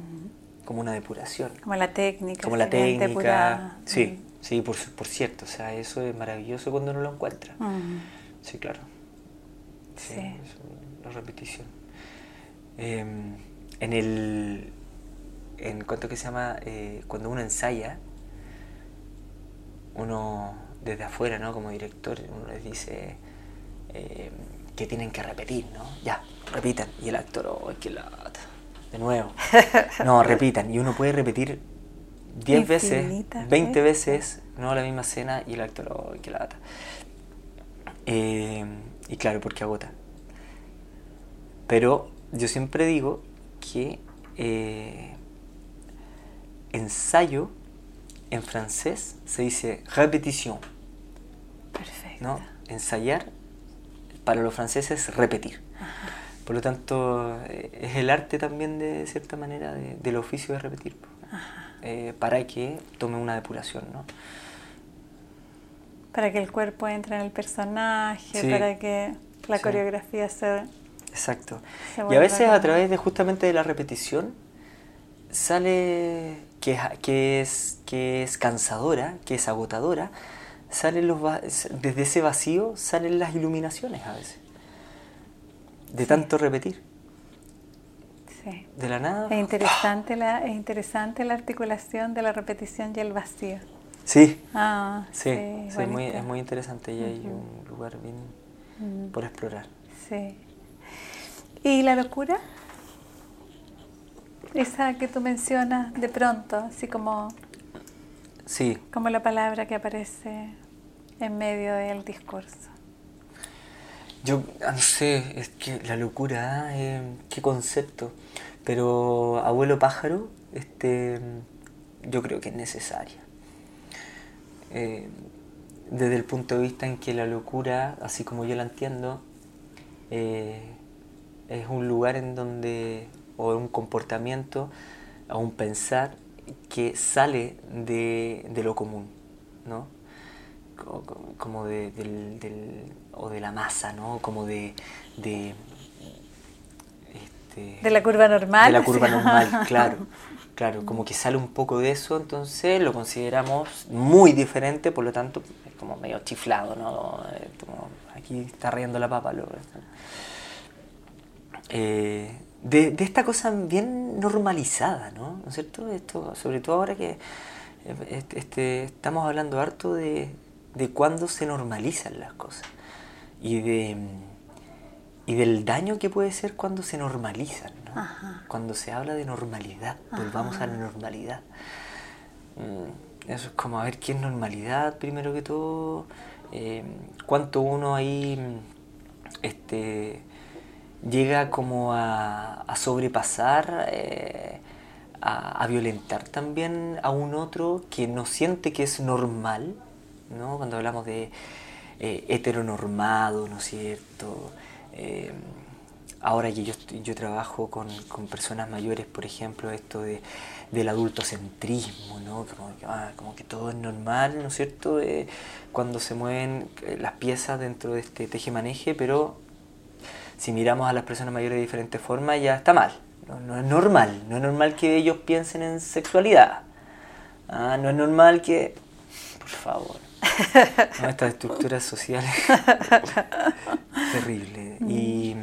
como una depuración. Como la técnica. Como la técnica. Sí, Sí, por, por cierto, o sea, eso es maravilloso cuando uno lo encuentra. Sí, claro. Sí, la repetición. Em, en el. En cuanto que se llama. Eh, cuando uno ensaya, uno desde afuera, ¿no? Como director, uno les dice em, que tienen que repetir, ¿no? Ya, repitan. Y el actor, oh, qué lata. De nuevo. *laughs* No, repitan. Y uno puede repetir 10 veces, 20 veces, no la misma escena y el actor, oh, qué lata. Eh, y claro, porque agota. Pero yo siempre digo que eh, ensayo en francés se dice repetición. Perfecto. ¿no? Ensayar para los franceses es repetir. Por lo tanto, eh, es el arte también de cierta manera del oficio de repetir. Eh, para que tome una depuración, ¿no? Para que el cuerpo entre en el personaje, para que la coreografía se... Exacto. y a veces a través de justamente de la repetición sale que, que, es, que es cansadora, que es agotadora, salen los desde ese vacío salen las iluminaciones a veces. De tanto repetir. De la nada. Es interesante, la, es interesante la articulación de la repetición y el vacío. Sí. Ah, sí, sí, muy, es muy interesante y hay un lugar bien por explorar. Sí. ¿Y la locura? Esa que tú mencionas de pronto, así como. Sí. Como la palabra que aparece en medio del discurso. Yo ah, no sé, es que la locura, eh, qué concepto. Pero abuelo pájaro, este, yo creo que es necesaria. Eh, desde el punto de vista en que la locura, así como yo la entiendo, eh, es un lugar en donde, o un comportamiento, o un pensar que sale de, lo común, ¿no? Como de, del, o de la masa, ¿no? Como de, este, de la curva normal. De la curva normal, *laughs* claro. Claro, como que sale un poco de eso, entonces lo consideramos muy diferente, por lo tanto es como medio chiflado, ¿no? aquí está riendo la papa. Lo, eh, de, esta cosa bien normalizada, ¿no? ¿No es cierto? Esto, sobre todo ahora que eh, este, estamos hablando harto de, de cuándo se normalizan las cosas y de y del daño que puede ser cuando se normalizan, ¿no? cuando se habla de normalidad, volvamos a la normalidad. Mm, eso es como a ver qué es normalidad primero que todo, eh, cuánto uno ahí este, llega como a, sobrepasar, eh, a, violentar también a un otro que no siente que es normal, ¿no? cuando hablamos de eh, heteronormado, ¿no es cierto? Eh, ahora que yo, trabajo con, personas mayores, por ejemplo, esto de, del adultocentrismo, ¿no? Como que, ah, como que todo es normal, ¿no es cierto? Eh, cuando se mueven las piezas dentro de este teje-maneje, pero si miramos a las personas mayores de diferentes formas ya está mal, No, es normal, no es normal que ellos piensen en sexualidad. Ah, no es normal que... Por favor. Estas estructuras sociales. *laughs* Terrible. Y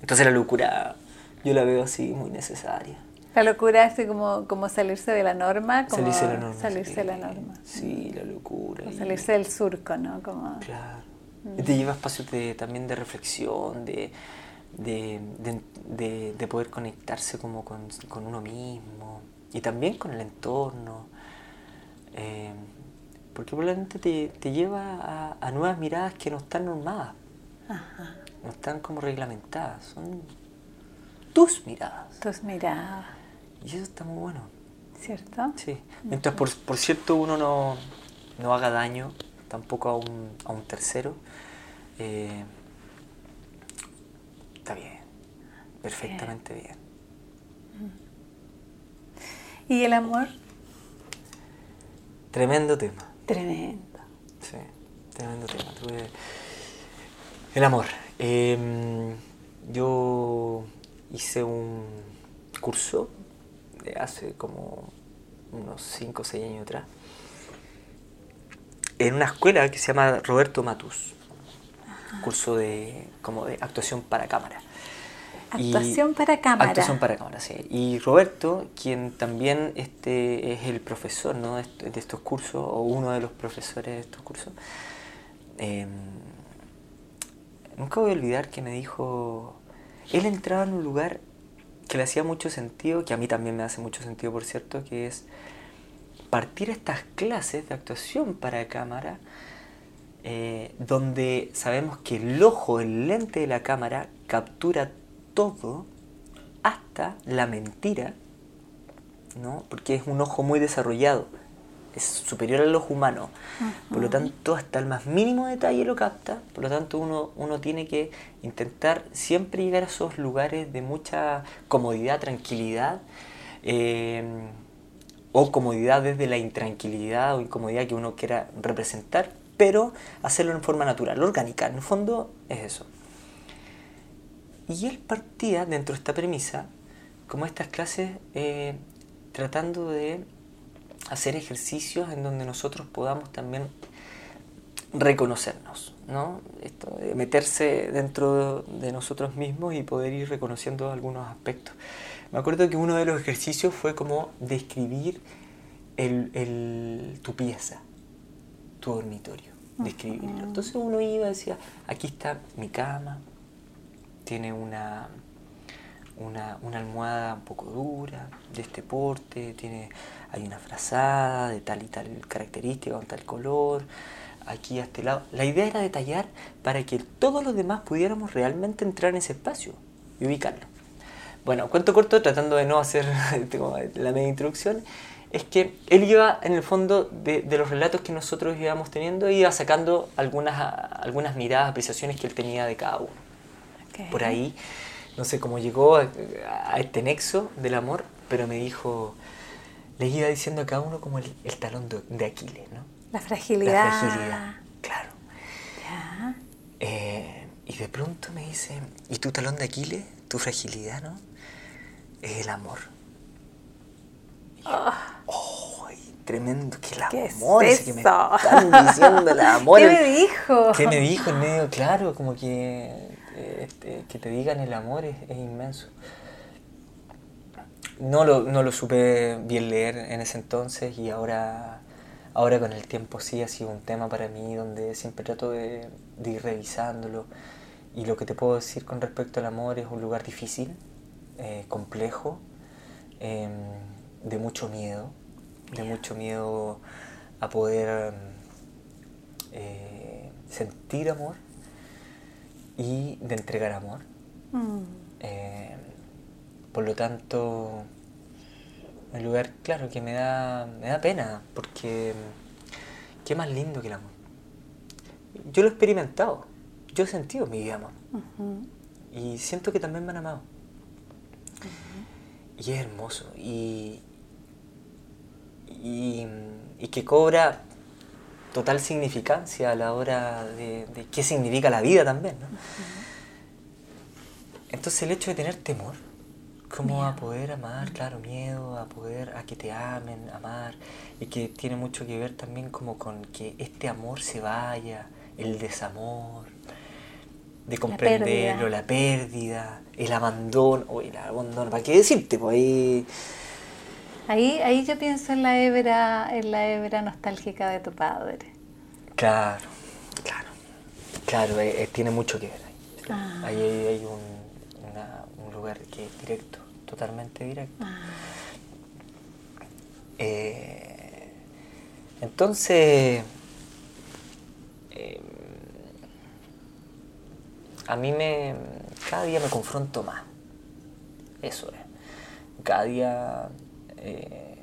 entonces la locura yo la veo así muy necesaria. La locura es como, como salirse de la norma, como salirse de la norma. Salirse de la norma. Sí, la locura. salirse del surco, ¿no? Como... Claro. Mm. Te lleva espacios también de reflexión, de, de, poder conectarse como con, uno mismo y también con el entorno. Eh, porque probablemente te, te lleva a, nuevas miradas que no están normadas, no están como reglamentadas, son tus miradas. Tus miradas. Y eso está muy bueno. ¿Cierto? Sí. Mientras, por, por cierto, uno no, no, haga daño tampoco a un, a un tercero, eh, está bien. Perfectamente bien. ¿Y el amor? Tremendo tema. Tremendo. Sí, tremendo tema. El amor. Em, yo hice un curso de hace como unos 5 o 6 años atrás en una escuela que se llama Roberto Matus, curso de como de actuación para cámara. Actuación para cámara. Actuación para cámara, sí. Y Roberto, quien también este, es el profesor ¿no? de estos cursos, o uno de los profesores de estos cursos, em, nunca voy a olvidar que me dijo, él entraba en un lugar que le hacía mucho sentido, que a mí también me hace mucho sentido, por cierto, que es partir estas clases de actuación para cámara, eh, donde sabemos que el ojo, el lente de la cámara, captura todo, hasta la mentira, ¿no? porque es un ojo muy desarrollado, es superior al ojo humano, por lo tanto hasta el más mínimo detalle lo capta, por lo tanto uno, uno tiene que intentar siempre llegar a esos lugares de mucha comodidad, tranquilidad, eh, o comodidad desde la intranquilidad o incomodidad que uno quiera representar, pero hacerlo en forma natural, orgánica, en el fondo es eso. Y él partía dentro de esta premisa, como estas clases, eh, tratando de hacer ejercicios en donde nosotros podamos también reconocernos, ¿no? Esto de meterse dentro de nosotros mismos y poder ir reconociendo algunos aspectos. Me acuerdo que uno de los ejercicios fue como describir el, tu pieza, tu dormitorio, describirlo. Entonces uno iba y decía, aquí está mi cama, tiene una, una, almohada un poco dura, de este porte, tiene, hay una frazada de tal y tal característica, con tal color, aquí a este lado. La idea era detallar para que todos los demás pudiéramos realmente entrar en ese espacio y ubicarlo. Bueno, cuento corto, tratando de no hacer *laughs* la media introducción, es que él iba, en el fondo, de, los relatos que nosotros íbamos teniendo, iba sacando algunas, algunas miradas, apreciaciones que él tenía de cada uno por ahí. No sé cómo llegó a, este nexo del amor, pero me dijo, le iba diciendo a cada uno como el, talón de, Aquiles, ¿no? La fragilidad. La fragilidad, claro. Eh, y de pronto me dice, ¿y tu talón de Aquiles? Tu fragilidad, ¿no? Es el amor. oh, tremendo, que el amor es que me están diciendo el amor. *laughs* ¿Qué me dijo? ¿Qué me dijo en medio? Claro, como que este, que te digan el amor es, inmenso. No lo, no lo, supe bien leer en ese entonces y ahora, ahora con el tiempo sí ha sido un tema para mí donde siempre trato de, ir revisándolo. Y lo que te puedo decir con respecto al amor es un lugar difícil, eh, complejo, em, de mucho miedo, de mucho miedo a poder eh, sentir amor y de entregar amor. Mm. Eh, por lo tanto, un lugar, claro, que me da, me da pena, porque qué más lindo que el amor. Yo lo he experimentado, yo he sentido mi vida amor. Y siento que también me han amado. Y es hermoso. Y, y, y que cobra total significancia a la hora de, qué significa la vida también. ¿no? Entonces el hecho de tener temor Como a poder amar, claro, miedo, a poder, a que te amen, amar, y que tiene mucho que ver también como con que este amor se vaya, el desamor, de comprenderlo, la pérdida, el abandono, o el abandono, ¿para qué decirte? Pues ahí... ahí... Ahí yo pienso en la hebra, en la hebra nostálgica de tu padre. Claro, claro, claro, eh, eh, tiene mucho que ver ahí. Ah. Ahí hay, un, lugar que es directo, totalmente directo. Ah. Eh, entonces, a mí me, cada día me confronto más. Eso es. Cada día, eh,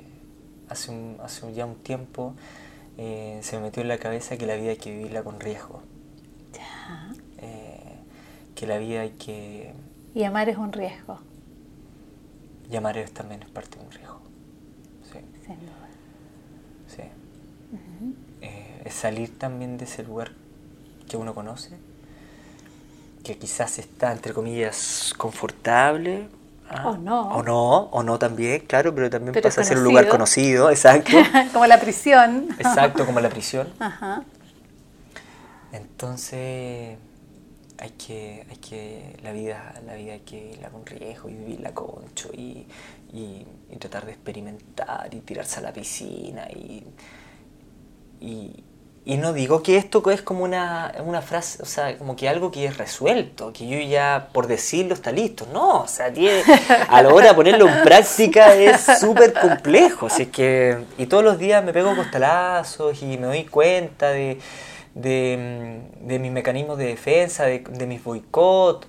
hace, un, hace ya un tiempo, eh, se me metió en la cabeza que la vida hay que vivirla con riesgo. Eh, que la vida hay que... Y amar es un riesgo. Y amar es, también es parte de un riesgo. Sí. Sin duda. Sí. es salir también de ese lugar que uno conoce que quizás está, entre comillas, confortable. ¿Ah? O no. O no, o no también, claro, pero también pasa a ser un lugar conocido, *laughs* exacto. como la prisión. Exacto, como la prisión. Ajá. Entonces, hay que, hay que, la vida, la vida hay que vivirla con riesgo y vivirla concho y, y, tratar de experimentar y tirarse a la piscina y, y, y no digo que esto es como una, una, frase, o sea, como que algo que es resuelto, que yo ya por decirlo está listo. No, o sea, tiene, *laughs* a la hora de ponerlo en práctica es súper complejo. Así que, y todos los días me pego costalazos y me doy cuenta de, de, de mis mecanismos de defensa, de, mis boicot,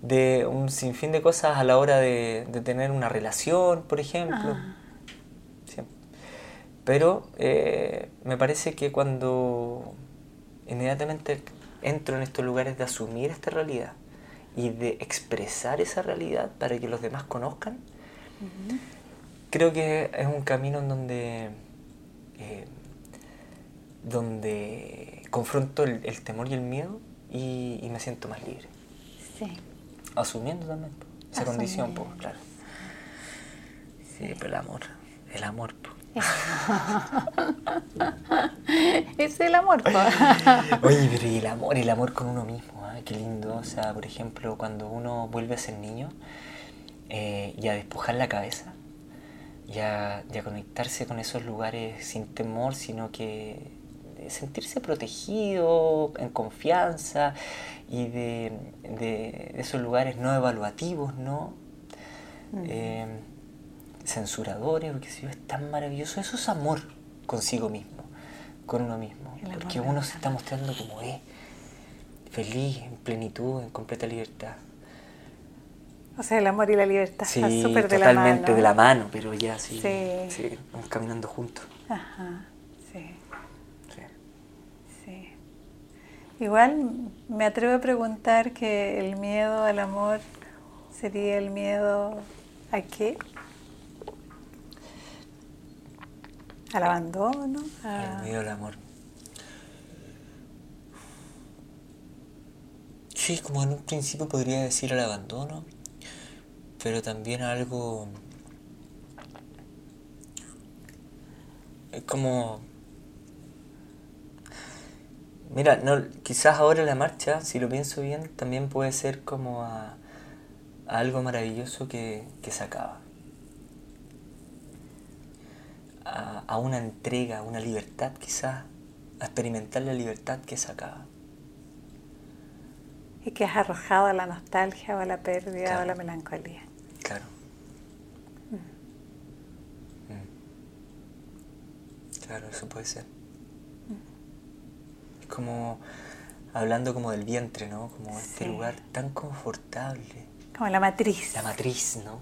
de un sinfín de cosas a la hora de, tener una relación, por ejemplo. Ah. Pero eh, me parece que cuando inmediatamente entro en estos lugares de asumir esta realidad y de expresar esa realidad para que los demás conozcan, creo que es un camino en donde, eh, donde confronto el, temor y el miedo y, me siento más libre. Sí. Asumiendo también esa condición, pues, claro. Sí, pero el amor, el amor. *laughs* es el amor. *laughs* Oye, pero el amor, el amor con uno mismo, ¿eh? qué lindo. O sea, por ejemplo, cuando uno vuelve a ser niño eh, y a despojar la cabeza, y a, conectarse con esos lugares sin temor, sino que sentirse protegido, en confianza y de, esos lugares no evaluativos, ¿no? Censuradores, porque si es tan maravilloso, eso es amor consigo mismo, con uno mismo, porque uno se está mostrando como es, feliz, en plenitud, en completa libertad. O sea, el amor y la libertad sí, están súper de la mano. Totalmente de la mano, pero ya sí, sí. vamos caminando juntos. Ajá, sí. Sí. Igual me atrevo a preguntar que el miedo al amor sería el miedo a qué? Al abandono. Al miedo al amor. Sí, como en un principio podría decir al abandono, pero también algo... Es como... Mira, no, quizás ahora la marcha, si lo pienso bien, también puede ser como a, algo maravilloso que, que se acaba. A, una entrega, a una libertad quizás, a experimentar la libertad que se acaba. Y que has arrojado a la nostalgia o a la pérdida o a la melancolía. Claro. Mm. Mm. Claro, eso puede ser. Es como hablando como del vientre, ¿no? Como este lugar tan confortable. Como la matriz. La matriz, ¿no?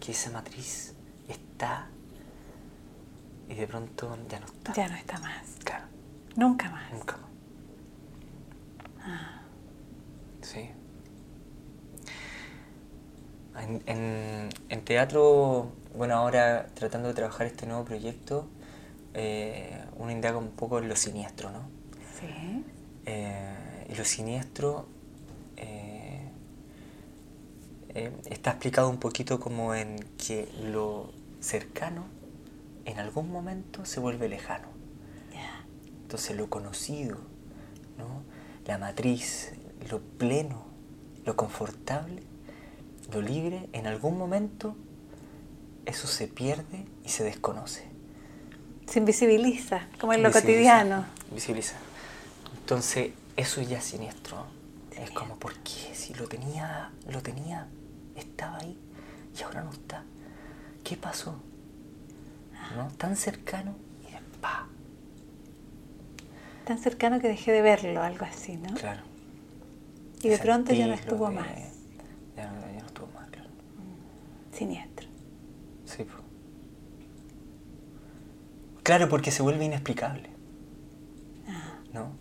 Que esa matriz está y de pronto ya no está. Ya no está más. Claro. Nunca más. Nunca más. Ah. Sí. En, teatro, bueno, ahora tratando de trabajar este nuevo proyecto, eh, uno indaga un poco en lo siniestro, ¿no? Sí. Eh, y lo siniestro, eh, está explicado un poquito como en que lo cercano en algún momento se vuelve lejano. Entonces lo conocido, ¿no? la matriz, lo pleno, lo confortable, lo libre, en algún momento eso se pierde y se desconoce. Se invisibiliza, como en lo cotidiano. Invisibiliza. Entonces, eso ya es siniestro. Es como, ¿por qué? Si lo tenía, lo tenía, estaba ahí y ahora no está. ¿Qué pasó? ¿No? Tan cercano y de pa. Tan cercano que dejé de verlo, algo así, ¿no? Claro. Y de pronto ya no estuvo más. Ya no, ya no estuvo más, claro. Siniestro. Sí, pues. Claro, porque se vuelve inexplicable. ¿No?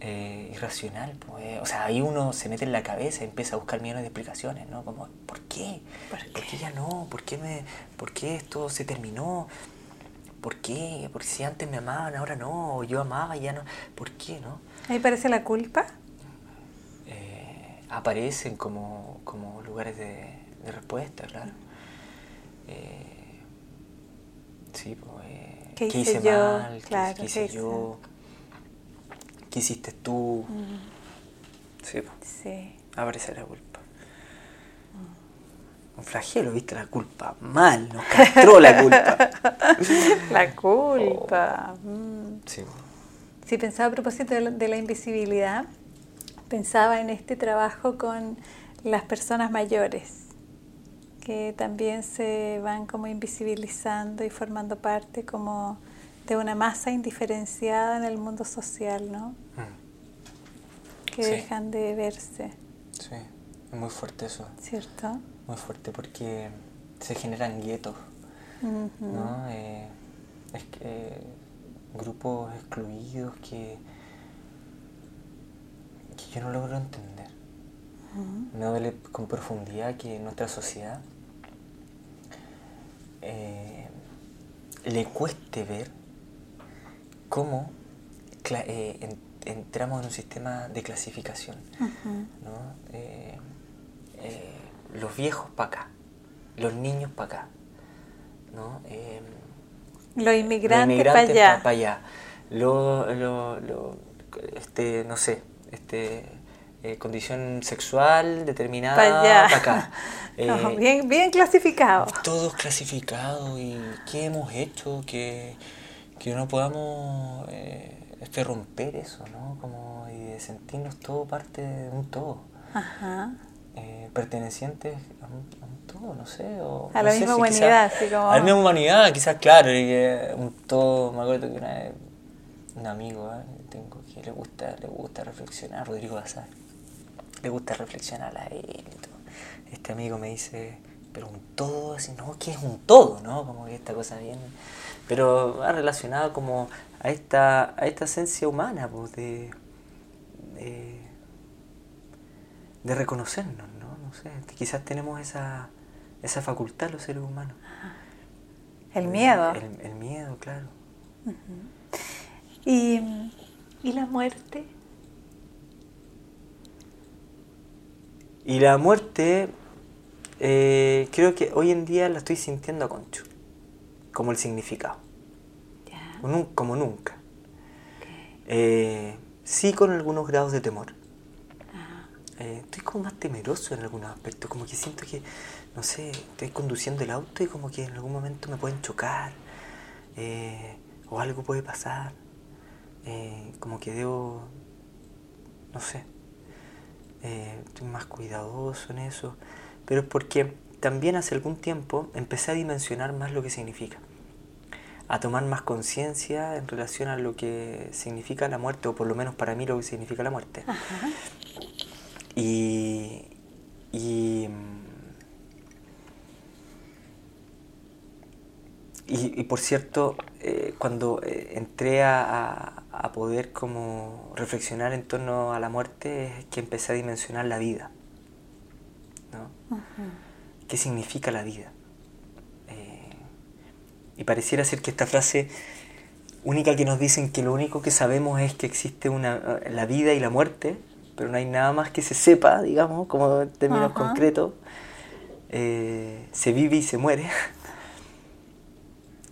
Eh, irracional, pues. O sea, ahí uno se mete en la cabeza y empieza a buscar millones de explicaciones, ¿no? Como, ¿por qué? ¿Por qué, ya no? ¿Por qué, me, ¿Por qué esto se terminó? ¿Por qué? Porque si antes me amaban, ahora no, o yo amaba y ya no. ¿Por qué, no? Ahí parece la culpa. Eh, aparecen como, como lugares de, de respuesta, claro. Eh, Sí, pues, ¿Qué, hice, yo? mal? Claro, ¿Qué, hice yo? ¿Qué hiciste tú? Sí, pues. Sí. Aparece la culpa. Un flagelo, viste, la culpa. Mal, nos castró la culpa. *laughs* la culpa. Oh. Sí. Sí, pensaba a propósito de la invisibilidad, pensaba en este trabajo con las personas mayores que también se van como invisibilizando y formando parte como de una masa indiferenciada en el mundo social, ¿no? Mm. Que dejan de verse. Sí, es muy fuerte eso. ¿Cierto? Muy fuerte porque se generan guetos, ¿no? Eh, es que grupos excluidos que, que yo no logro entender. Me duele con profundidad que nuestra sociedad eh, le cueste ver cómo eh, entramos en un sistema de clasificación. Eh, los viejos para acá, los niños para acá. ¿no? los inmigrantes, para allá. Pa, allá. este, no sé, este, condición sexual determinada para acá. *laughs* Eh, bien, bien clasificado. Todos clasificados y qué hemos hecho que, no podamos eh, este, romper eso, ¿no? Como y de sentirnos todo parte de un todo. Ajá. Eh, pertenecientes a un, todo, no sé. a la misma humanidad, así como... A la misma humanidad, quizás, claro, un todo, me acuerdo que una vez un amigo tengo que le gusta, le gusta reflexionar, Rodrigo Bazar, le gusta reflexionar a él y todo este amigo me dice, pero un todo, así, no, ¿qué es un todo? ¿no? Como que esta cosa bien, pero va relacionado como a esta, a esta esencia humana, pues, de, de, reconocernos, ¿no? No sé, quizás tenemos esa, esa facultad los seres humanos. El miedo. El, miedo, claro. ¿Y, ¿Y la muerte? Y la muerte, eh, creo que hoy en día la estoy sintiendo a concho, como el significado, como nunca. Eh, sí con algunos grados de temor. Eh, estoy como más temeroso en algunos aspectos, como que siento que, no sé, estoy conduciendo el auto y como que en algún momento me pueden chocar, o algo puede pasar, como que debo, no sé, eh, estoy más cuidadoso en eso, pero es porque también hace algún tiempo empecé a dimensionar más lo que significa, a tomar más conciencia en relación a lo que significa la muerte, o por lo menos para mí lo que significa la muerte. Y, y, y, por cierto, eh, cuando eh, entré a, a poder como reflexionar en torno a la muerte es que empecé a dimensionar la vida. ¿no? ¿Qué significa la vida? Eh, y pareciera ser que esta frase única que nos dicen que lo único que sabemos es que existe una, la vida y la muerte, pero no hay nada más que se sepa, digamos, como en términos concretos. Eh, se vive y se muere.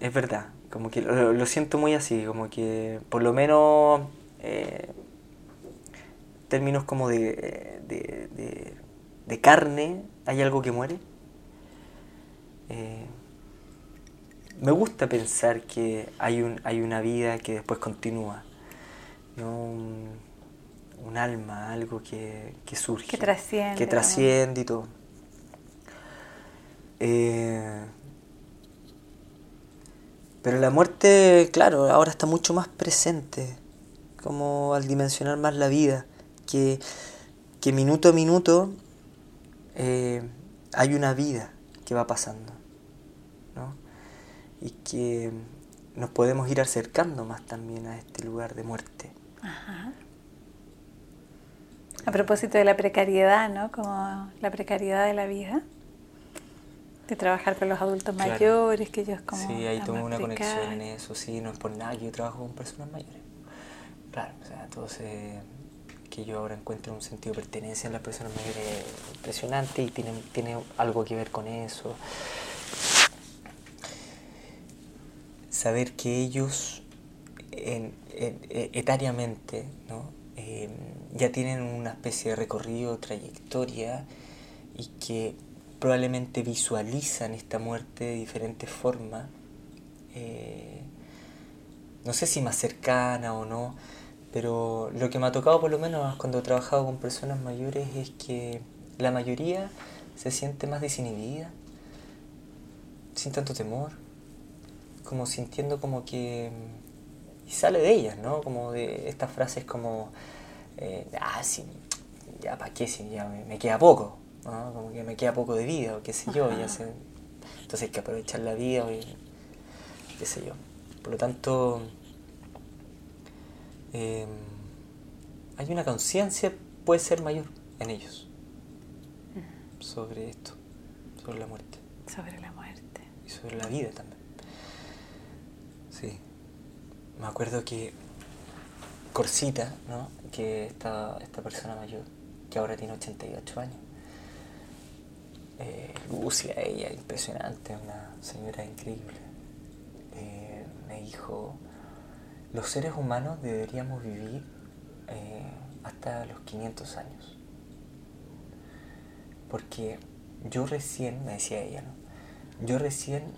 es verdad, como que lo, siento muy así, como que por lo menos eh, términos como de, de, carne, hay algo que muere. Eh, me gusta pensar que hay, un, hay una vida que después continúa, ¿no? un, alma, algo que, surge. Que trasciende. Que trasciende y todo. Eh, pero la muerte, claro, ahora está mucho más presente, como al dimensionar más la vida, que, que minuto a minuto eh, hay una vida que va pasando. Y que nos podemos ir acercando más también a este lugar de muerte. Ajá. A propósito de la precariedad, ¿no? Como la precariedad de la vida. De trabajar con los adultos mayores, que ellos como... Sí, ahí tengo una conexión en eso, sí, no es por nada que yo trabajo con personas mayores. Claro, o sea, entonces que yo ahora encuentro un sentido de pertenencia en las personas mayores impresionante y tiene, tiene algo que ver con eso. Saber que ellos en, etariamente ¿no? Eh, ya tienen una especie de recorrido, trayectoria y que probablemente visualizan esta muerte de diferentes formas, eh, no sé si más cercana o no, pero lo que me ha tocado por lo menos cuando he trabajado con personas mayores es que la mayoría se siente más desinhibida, sin tanto temor, como sintiendo como que... y sale de ellas, ¿no? Como de estas frases como, eh, ah, sí, ya para qué, si ya me queda poco, como que me queda poco de vida o qué sé yo, ya sé. entonces hay que aprovechar la vida y qué sé yo. Por lo tanto, em, hay una conciencia, puede ser mayor en ellos, sobre esto, sobre la muerte. Sobre la muerte. Y sobre la vida también. Sí. Me acuerdo que Corsita, ¿no? que esta, esta persona mayor, que ahora tiene 88 años, eh, Lucia, ella, impresionante, una señora increíble. Eh, me dijo, los seres humanos deberíamos vivir eh, hasta los 500 años. Porque yo recién, me decía ella, ¿no? yo recién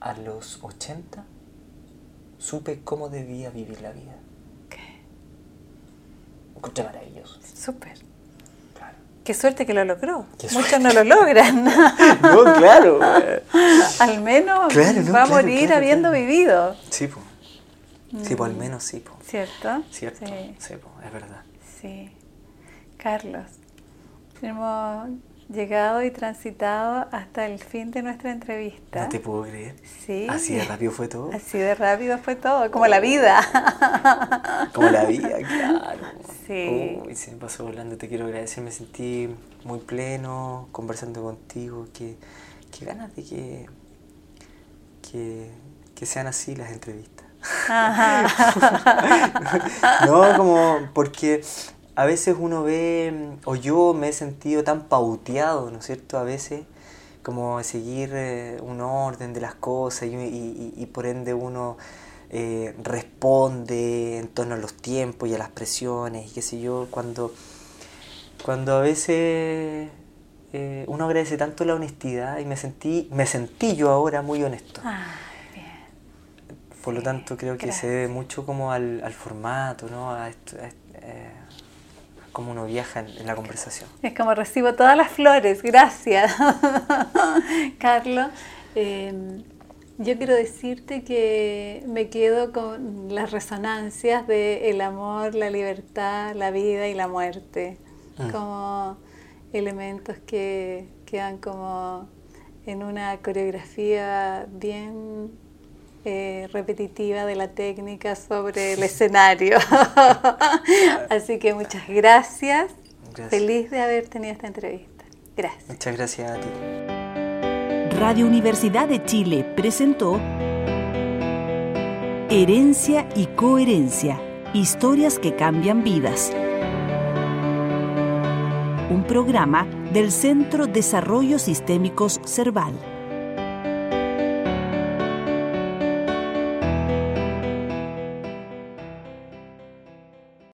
a los 80 supe cómo debía vivir la vida. ¿Qué? Encontré maravilloso. Súper. Qué suerte que lo logró. Muchos no lo logran. *laughs* no, claro. al menos va a morir habiendo vivido. Sí, pues. Sí, pues al menos sí. Po. ¿Cierto? Cierto. Sí, sí es verdad. Sí. Carlos, hemos llegado y transitado hasta el fin de nuestra entrevista. No te puedo creer. Sí. Así de rápido fue todo. Así de rápido fue todo, como la vida. *laughs* como la vida, claro. Sí. Uy, se me pasó volando, te quiero agradecer, me sentí muy pleno conversando contigo, que, ganas de que, que, sean así las entrevistas. *laughs* no, como porque a veces uno ve, o yo me he sentido tan pauteado, ¿no es cierto? A veces como seguir eh, un orden de las cosas y, por ende uno eh, responde en torno a los tiempos y a las presiones y qué sé yo, cuando, cuando a veces eh, uno agradece tanto la honestidad y me sentí, me sentí yo ahora muy honesto. Ah, por lo tanto creo que se debe mucho como al, formato, ¿no? A como uno viaja en, la conversación. Es como recibo todas las flores, gracias. *laughs* Carlos, em, yo quiero decirte que me quedo con las resonancias de el amor, la libertad, la vida y la muerte, mm. como elementos que quedan como en una coreografía bien eh, repetitiva de la técnica sobre el escenario. *laughs* Así que muchas gracias. Feliz de haber tenido esta entrevista. Gracias. Muchas gracias a ti. Radio Universidad de Chile presentó Herencia y Coherencia, historias que cambian vidas. un programa del Centro Desarrollos Sistémicos Cerval.